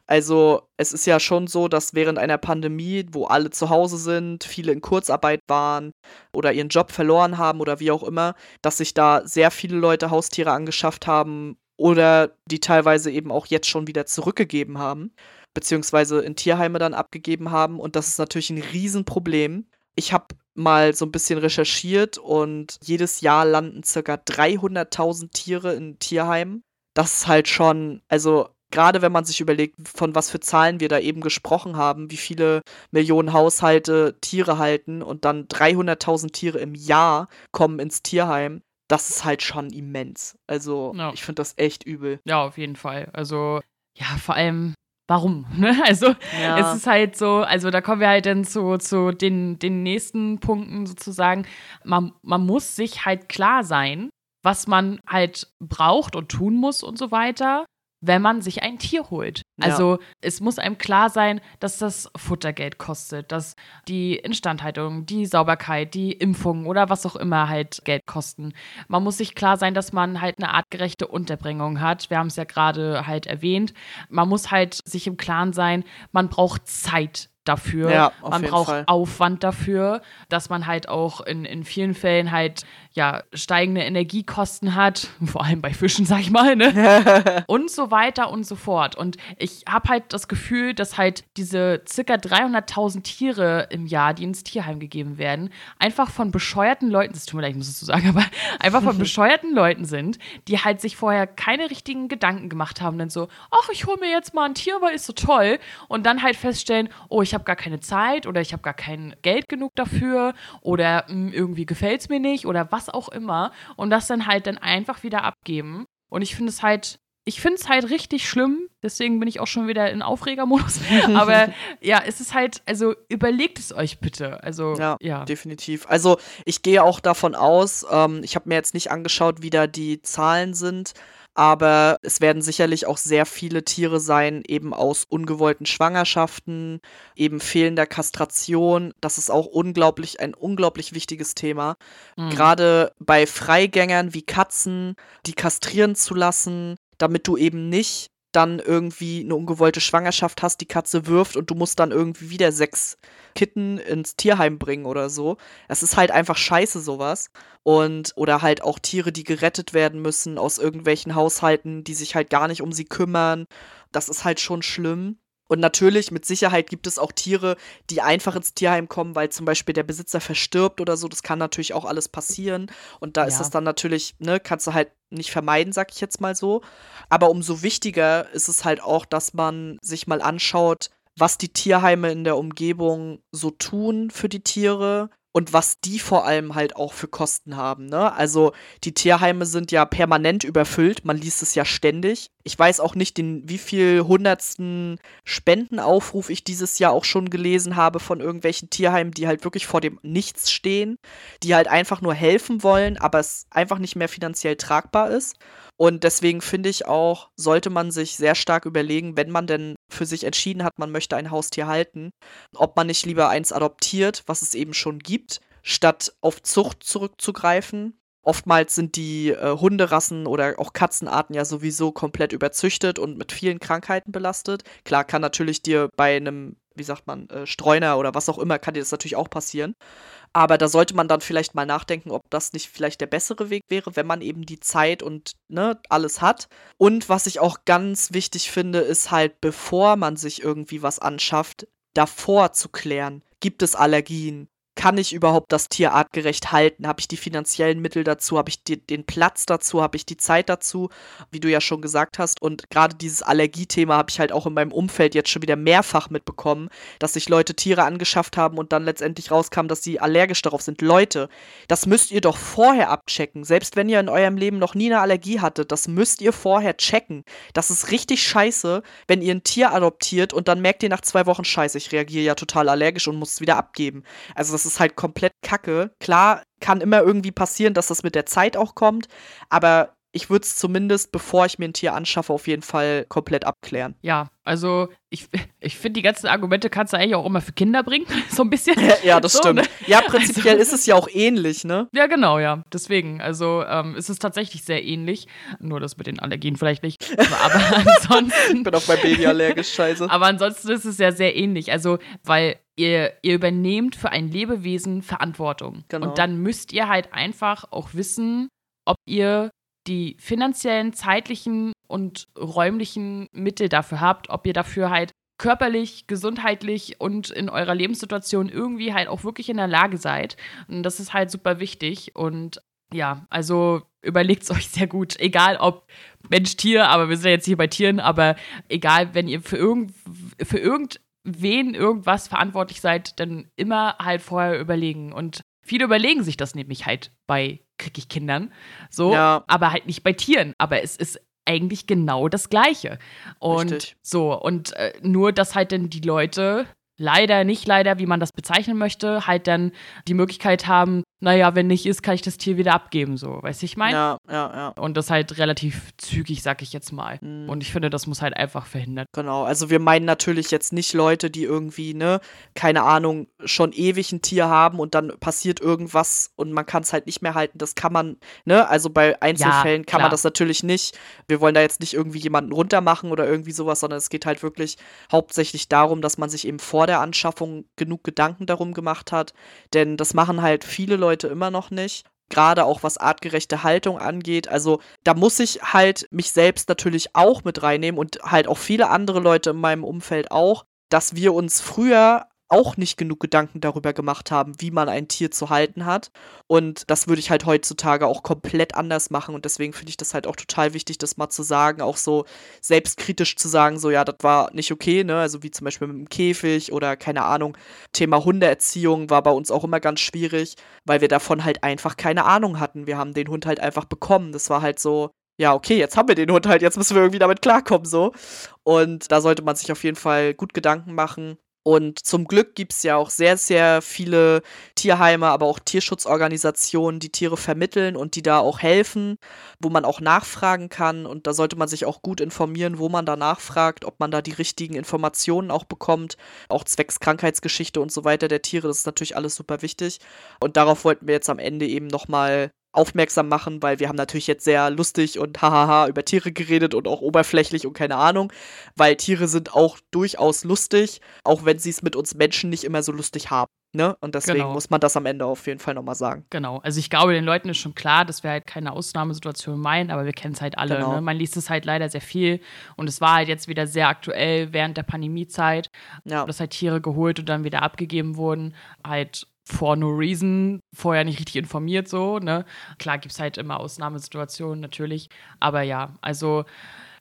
also es ist ja schon so, dass während einer Pandemie, wo alle zu Hause sind, viele in Kurzarbeit waren oder ihren Job verloren haben oder wie auch immer, dass sich da sehr viele Leute Haustiere angeschafft haben oder die teilweise eben auch jetzt schon wieder zurückgegeben haben, beziehungsweise in Tierheime dann abgegeben haben und das ist natürlich ein Riesenproblem. Ich habe mal so ein bisschen recherchiert und jedes Jahr landen circa 300.000 Tiere in Tierheimen. Das ist halt schon, also gerade wenn man sich überlegt, von was für Zahlen wir da eben gesprochen haben, wie viele Millionen Haushalte Tiere halten und dann 300.000 Tiere im Jahr kommen ins Tierheim, das ist halt schon immens. Also Ja. ich finde das echt übel. Ja, auf jeden Fall. Also, ja, vor allem, warum? Ne? Also, es ist halt so, also da kommen wir halt dann zu, zu den, den nächsten Punkten sozusagen. Man, man muss sich halt klar sein, was man halt braucht und tun muss und so weiter, wenn man sich ein Tier holt. Ja. Also es muss einem klar sein, dass das Futtergeld kostet, dass die Instandhaltung, die Sauberkeit, die Impfung oder was auch immer halt Geld kosten. Man muss sich klar sein, dass man halt eine artgerechte Unterbringung hat. Wir haben es ja gerade halt erwähnt. Man muss halt sich im Klaren sein, man braucht Zeit dafür. Ja, man braucht Fall. Aufwand dafür, dass man halt auch in, in vielen Fällen halt ja steigende Energiekosten hat, vor allem bei Fischen, sag ich mal, ne? und so weiter und so fort. Und ich habe halt das Gefühl, dass halt diese circa 300.000 Tiere im Jahr, die ins Tierheim gegeben werden, einfach von bescheuerten Leuten, es tut mir leid, ich muss es so sagen, aber einfach von bescheuerten Leuten sind, die halt sich vorher keine richtigen Gedanken gemacht haben, dann so, ach, ich hole mir jetzt mal ein Tier, weil ist so toll. Und dann halt feststellen, oh, ich habe gar keine Zeit oder ich habe gar kein Geld genug dafür oder mh, irgendwie gefällt es mir nicht oder was auch immer. Und das dann halt dann einfach wieder abgeben. Und ich finde es halt, ich finde es halt richtig schlimm. Deswegen bin ich auch schon wieder in Aufregermodus. Aber ja, es ist halt, also überlegt es euch bitte. Also, Ja, ja. definitiv. Also ich gehe auch davon aus, ähm, ich habe mir jetzt nicht angeschaut, wie da die Zahlen sind, aber es werden sicherlich auch sehr viele Tiere sein, eben aus ungewollten Schwangerschaften, eben fehlender Kastration. Das ist auch unglaublich, ein unglaublich wichtiges Thema. Mhm. Gerade bei Freigängern wie Katzen, die kastrieren zu lassen, damit du eben nicht dann irgendwie eine ungewollte Schwangerschaft hast, die Katze wirft und du musst dann irgendwie wieder sechs Kitten ins Tierheim bringen oder so. Das ist halt einfach scheiße, sowas. Und, oder halt auch Tiere, die gerettet werden müssen aus irgendwelchen Haushalten, die sich halt gar nicht um sie kümmern. Das ist halt schon schlimm. Und natürlich, mit Sicherheit gibt es auch Tiere, die einfach ins Tierheim kommen, weil zum Beispiel der Besitzer verstirbt oder so. Das kann natürlich auch alles passieren. Und da ist Ja. es dann natürlich, ne, kannst du halt nicht vermeiden, sag ich jetzt mal so. Aber umso wichtiger ist es halt auch, dass man sich mal anschaut, was die Tierheime in der Umgebung so tun für die Tiere und was die vor allem halt auch für Kosten haben. Ne? Also die Tierheime sind ja permanent überfüllt, man liest es ja ständig. Ich weiß auch nicht, in wie viel hundertsten Spendenaufruf ich dieses Jahr auch schon gelesen habe von irgendwelchen Tierheimen, die halt wirklich vor dem Nichts stehen, die halt einfach nur helfen wollen, aber es einfach nicht mehr finanziell tragbar ist. Und deswegen finde ich auch, sollte man sich sehr stark überlegen, wenn man denn für sich entschieden hat, man möchte ein Haustier halten, ob man nicht lieber eins adoptiert, was es eben schon gibt, statt auf Zucht zurückzugreifen. Oftmals sind die äh, Hunderassen oder auch Katzenarten ja sowieso komplett überzüchtet und mit vielen Krankheiten belastet. Klar kann natürlich dir bei einem, wie sagt man, äh, Streuner oder was auch immer, kann dir das natürlich auch passieren. Aber da sollte man dann vielleicht mal nachdenken, ob das nicht vielleicht der bessere Weg wäre, wenn man eben die Zeit und ne, alles hat. Und was ich auch ganz wichtig finde, ist halt, bevor man sich irgendwie was anschafft, davor zu klären. Gibt es Allergien? Kann ich überhaupt das Tier artgerecht halten? Habe ich die finanziellen Mittel dazu? Habe ich die, den Platz dazu? Habe ich die Zeit dazu? Wie du ja schon gesagt hast. Und gerade dieses Allergiethema habe ich halt auch in meinem Umfeld jetzt schon wieder mehrfach mitbekommen, dass sich Leute Tiere angeschafft haben und dann letztendlich rauskam, dass sie allergisch darauf sind. Leute, das müsst ihr doch vorher abchecken. Selbst wenn ihr in eurem Leben noch nie eine Allergie hattet, das müsst ihr vorher checken. Das ist richtig scheiße, wenn ihr ein Tier adoptiert und dann merkt ihr nach zwei Wochen, scheiße, ich reagiere ja total allergisch und muss es wieder abgeben. Also das ist halt komplett kacke. Klar, kann immer irgendwie passieren, dass das mit der Zeit auch kommt, aber ich würde es zumindest, bevor ich mir ein Tier anschaffe, auf jeden Fall komplett abklären. Ja, also ich, ich finde, die ganzen Argumente kannst du eigentlich auch immer für Kinder bringen, so ein bisschen. Ja, das so, stimmt. Ne? Ja, prinzipiell also, ist es ja auch ähnlich, ne? Ja, genau, ja. Deswegen, also ähm, ist es tatsächlich sehr ähnlich. Nur das mit den Allergien vielleicht nicht. Aber ansonsten. ich bin auf mein Baby allergisch, scheiße. Aber ansonsten ist es ja sehr ähnlich. Also, weil ihr, ihr übernehmt für ein Lebewesen Verantwortung. Genau. Und dann müsst ihr halt einfach auch wissen, ob ihr die finanziellen, zeitlichen und räumlichen Mittel dafür habt, ob ihr dafür halt körperlich, gesundheitlich und in eurer Lebenssituation irgendwie halt auch wirklich in der Lage seid. Und das ist halt super wichtig. Und ja, also überlegt es euch sehr gut. Egal ob Mensch, Tier, aber wir sind ja jetzt hier bei Tieren, aber egal, wenn ihr für, irgend, für irgendwen irgendwas verantwortlich seid, dann immer halt vorher überlegen. Und viele überlegen sich das nämlich halt bei kriege ich Kindern. So, ja. aber halt nicht bei Tieren. Aber es ist eigentlich genau das Gleiche. Und Richtig. so, und äh, nur, dass halt dann die Leute leider, nicht leider, wie man das bezeichnen möchte, halt dann die Möglichkeit haben, naja, wenn nicht ist, kann ich das Tier wieder abgeben, so, weißt du, ich meine? Ja, ja, ja. Und das halt relativ zügig, sag ich jetzt mal. Mhm. Und ich finde, das muss halt einfach verhindert. Genau, also wir meinen natürlich jetzt nicht Leute, die irgendwie, ne, keine Ahnung, schon ewig ein Tier haben und dann passiert irgendwas und man kann es halt nicht mehr halten. Das kann man, ne, also bei Einzelfällen ja, kann man das natürlich nicht. Wir wollen da jetzt nicht irgendwie jemanden runtermachen oder irgendwie sowas, sondern es geht halt wirklich hauptsächlich darum, dass man sich eben vor der Anschaffung genug Gedanken darum gemacht hat. Denn das machen halt viele Leute heute immer noch nicht. Gerade auch was artgerechte Haltung angeht. Also da muss ich halt mich selbst natürlich auch mit reinnehmen und halt auch viele andere Leute in meinem Umfeld auch, dass wir uns früher auch nicht genug Gedanken darüber gemacht haben, wie man ein Tier zu halten hat. Und das würde ich halt heutzutage auch komplett anders machen. Und deswegen finde ich das halt auch total wichtig, das mal zu sagen, auch so selbstkritisch zu sagen, so ja, das war nicht okay, ne? Also wie zum Beispiel mit dem Käfig oder keine Ahnung, Thema Hundeerziehung war bei uns auch immer ganz schwierig, weil wir davon halt einfach keine Ahnung hatten. Wir haben den Hund halt einfach bekommen. Das war halt so, ja, okay, jetzt haben wir den Hund halt, jetzt müssen wir irgendwie damit klarkommen, so. Und da sollte man sich auf jeden Fall gut Gedanken machen, und zum Glück gibt es ja auch sehr, sehr viele Tierheime, aber auch Tierschutzorganisationen, die Tiere vermitteln und die da auch helfen, wo man auch nachfragen kann. Und da sollte man sich auch gut informieren, wo man da nachfragt, ob man da die richtigen Informationen auch bekommt, auch zwecks Krankheitsgeschichte und so weiter der Tiere. Das ist natürlich alles super wichtig. Und darauf wollten wir jetzt am Ende eben nochmal aufmerksam machen, weil wir haben natürlich jetzt sehr lustig und hahaha über Tiere geredet und auch oberflächlich und keine Ahnung, weil Tiere sind auch durchaus lustig, auch wenn sie es mit uns Menschen nicht immer so lustig haben. Ne? Und deswegen genau. muss man das am Ende auf jeden Fall nochmal sagen. Genau. Also ich glaube, den Leuten ist schon klar, dass wir halt keine Ausnahmesituation meinen, aber wir kennen es halt alle. Genau. Ne? Man liest es halt leider sehr viel. Und es war halt jetzt wieder sehr aktuell während der Pandemiezeit, ja. dass halt Tiere geholt und dann wieder abgegeben wurden. Halt for no reason, vorher nicht richtig informiert, so, ne? Klar gibt es halt immer Ausnahmesituationen, natürlich. Aber ja, also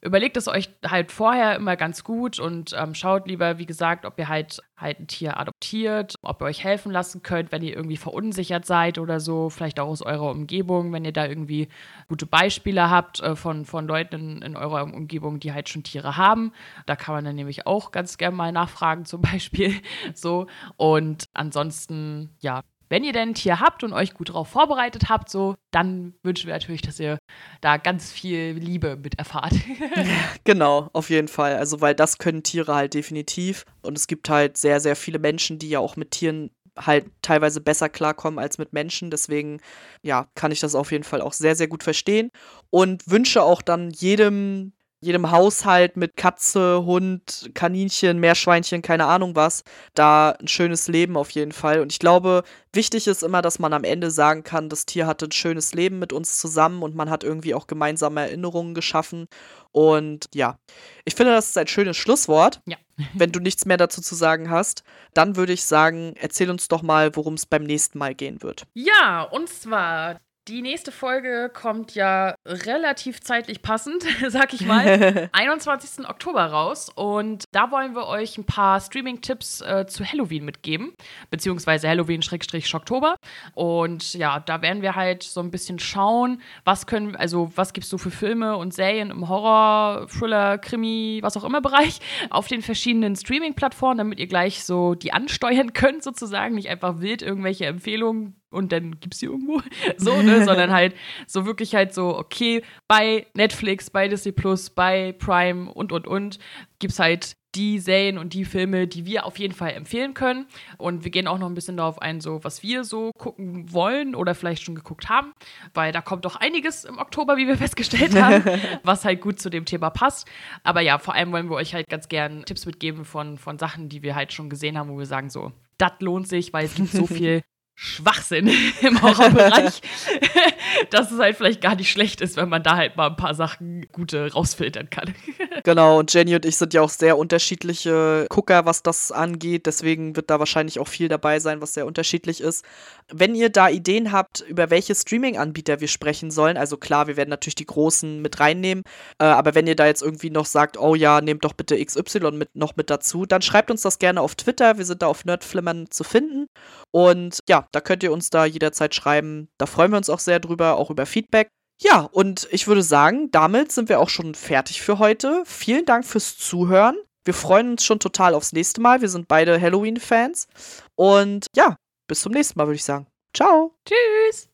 überlegt es euch halt vorher immer ganz gut und ähm, schaut lieber, wie gesagt, ob ihr halt halt ein Tier adoptiert, ob ihr euch helfen lassen könnt, wenn ihr irgendwie verunsichert seid oder so, vielleicht auch aus eurer Umgebung, wenn ihr da irgendwie gute Beispiele habt äh, von, von Leuten in, in eurer Umgebung, die halt schon Tiere haben. Da kann man dann nämlich auch ganz gerne mal nachfragen, zum Beispiel so. Und ansonsten, ja, wenn ihr denn ein Tier habt und euch gut darauf vorbereitet habt, so, dann wünschen wir natürlich, dass ihr da ganz viel Liebe mit erfahrt. genau, auf jeden Fall. Also, weil das können Tiere halt definitiv. Und es gibt halt sehr, sehr viele Menschen, die ja auch mit Tieren halt teilweise besser klarkommen als mit Menschen. Deswegen, ja, kann ich das auf jeden Fall auch sehr, sehr gut verstehen. Und wünsche auch dann jedem jedem Haushalt mit Katze, Hund, Kaninchen, Meerschweinchen, keine Ahnung was, da ein schönes Leben auf jeden Fall. Und ich glaube, wichtig ist immer, dass man am Ende sagen kann, das Tier hatte ein schönes Leben mit uns zusammen und man hat irgendwie auch gemeinsame Erinnerungen geschaffen. Und ja, ich finde, das ist ein schönes Schlusswort. Ja. wenn du nichts mehr dazu zu sagen hast, dann würde ich sagen, erzähl uns doch mal, worum es beim nächsten Mal gehen wird. Ja, und zwar die nächste Folge kommt ja relativ zeitlich passend, sag ich mal, 21. Oktober raus. Und da wollen wir euch ein paar Streaming-Tipps äh, zu Halloween mitgeben, beziehungsweise Halloween-Schocktober. Und ja, da werden wir halt so ein bisschen schauen, was können, also was gibt es so für Filme und Serien im Horror, Thriller, Krimi, was auch immer Bereich auf den verschiedenen Streaming-Plattformen, damit ihr gleich so die ansteuern könnt, sozusagen, nicht einfach wild irgendwelche Empfehlungen und dann gibt's sie irgendwo. So, ne? Sondern halt so wirklich halt so, okay, bei Netflix, bei Disney Plus, bei Prime und und und gibt's halt die Serien und die Filme, die wir auf jeden Fall empfehlen können. Und wir gehen auch noch ein bisschen darauf ein, so was wir so gucken wollen oder vielleicht schon geguckt haben, weil da kommt doch einiges im Oktober, wie wir festgestellt haben, was halt gut zu dem Thema passt. Aber ja, vor allem wollen wir euch halt ganz gern Tipps mitgeben von, von Sachen, die wir halt schon gesehen haben, wo wir sagen so, das lohnt sich, weil es gibt so viel Schwachsinn im Horrorbereich, dass es halt vielleicht gar nicht schlecht ist, wenn man da halt mal ein paar Sachen gute rausfiltern kann. genau, und Jenny und ich sind ja auch sehr unterschiedliche Gucker, was das angeht. Deswegen wird da wahrscheinlich auch viel dabei sein, was sehr unterschiedlich ist. Wenn ihr da Ideen habt, über welche Streaming-Anbieter wir sprechen sollen, also klar, wir werden natürlich die großen mit reinnehmen, äh, aber wenn ihr da jetzt irgendwie noch sagt, oh ja, nehmt doch bitte XY mit, noch mit dazu, dann schreibt uns das gerne auf Twitter. Wir sind da auf Nerdflimmern zu finden. Und ja, da könnt ihr uns da jederzeit schreiben. Da freuen wir uns auch sehr drüber, auch über Feedback. Ja, und ich würde sagen, damit sind wir auch schon fertig für heute. Vielen Dank fürs Zuhören. Wir freuen uns schon total aufs nächste Mal. Wir sind beide Halloween-Fans. Und ja, bis zum nächsten Mal, würde ich sagen. Ciao. Tschüss.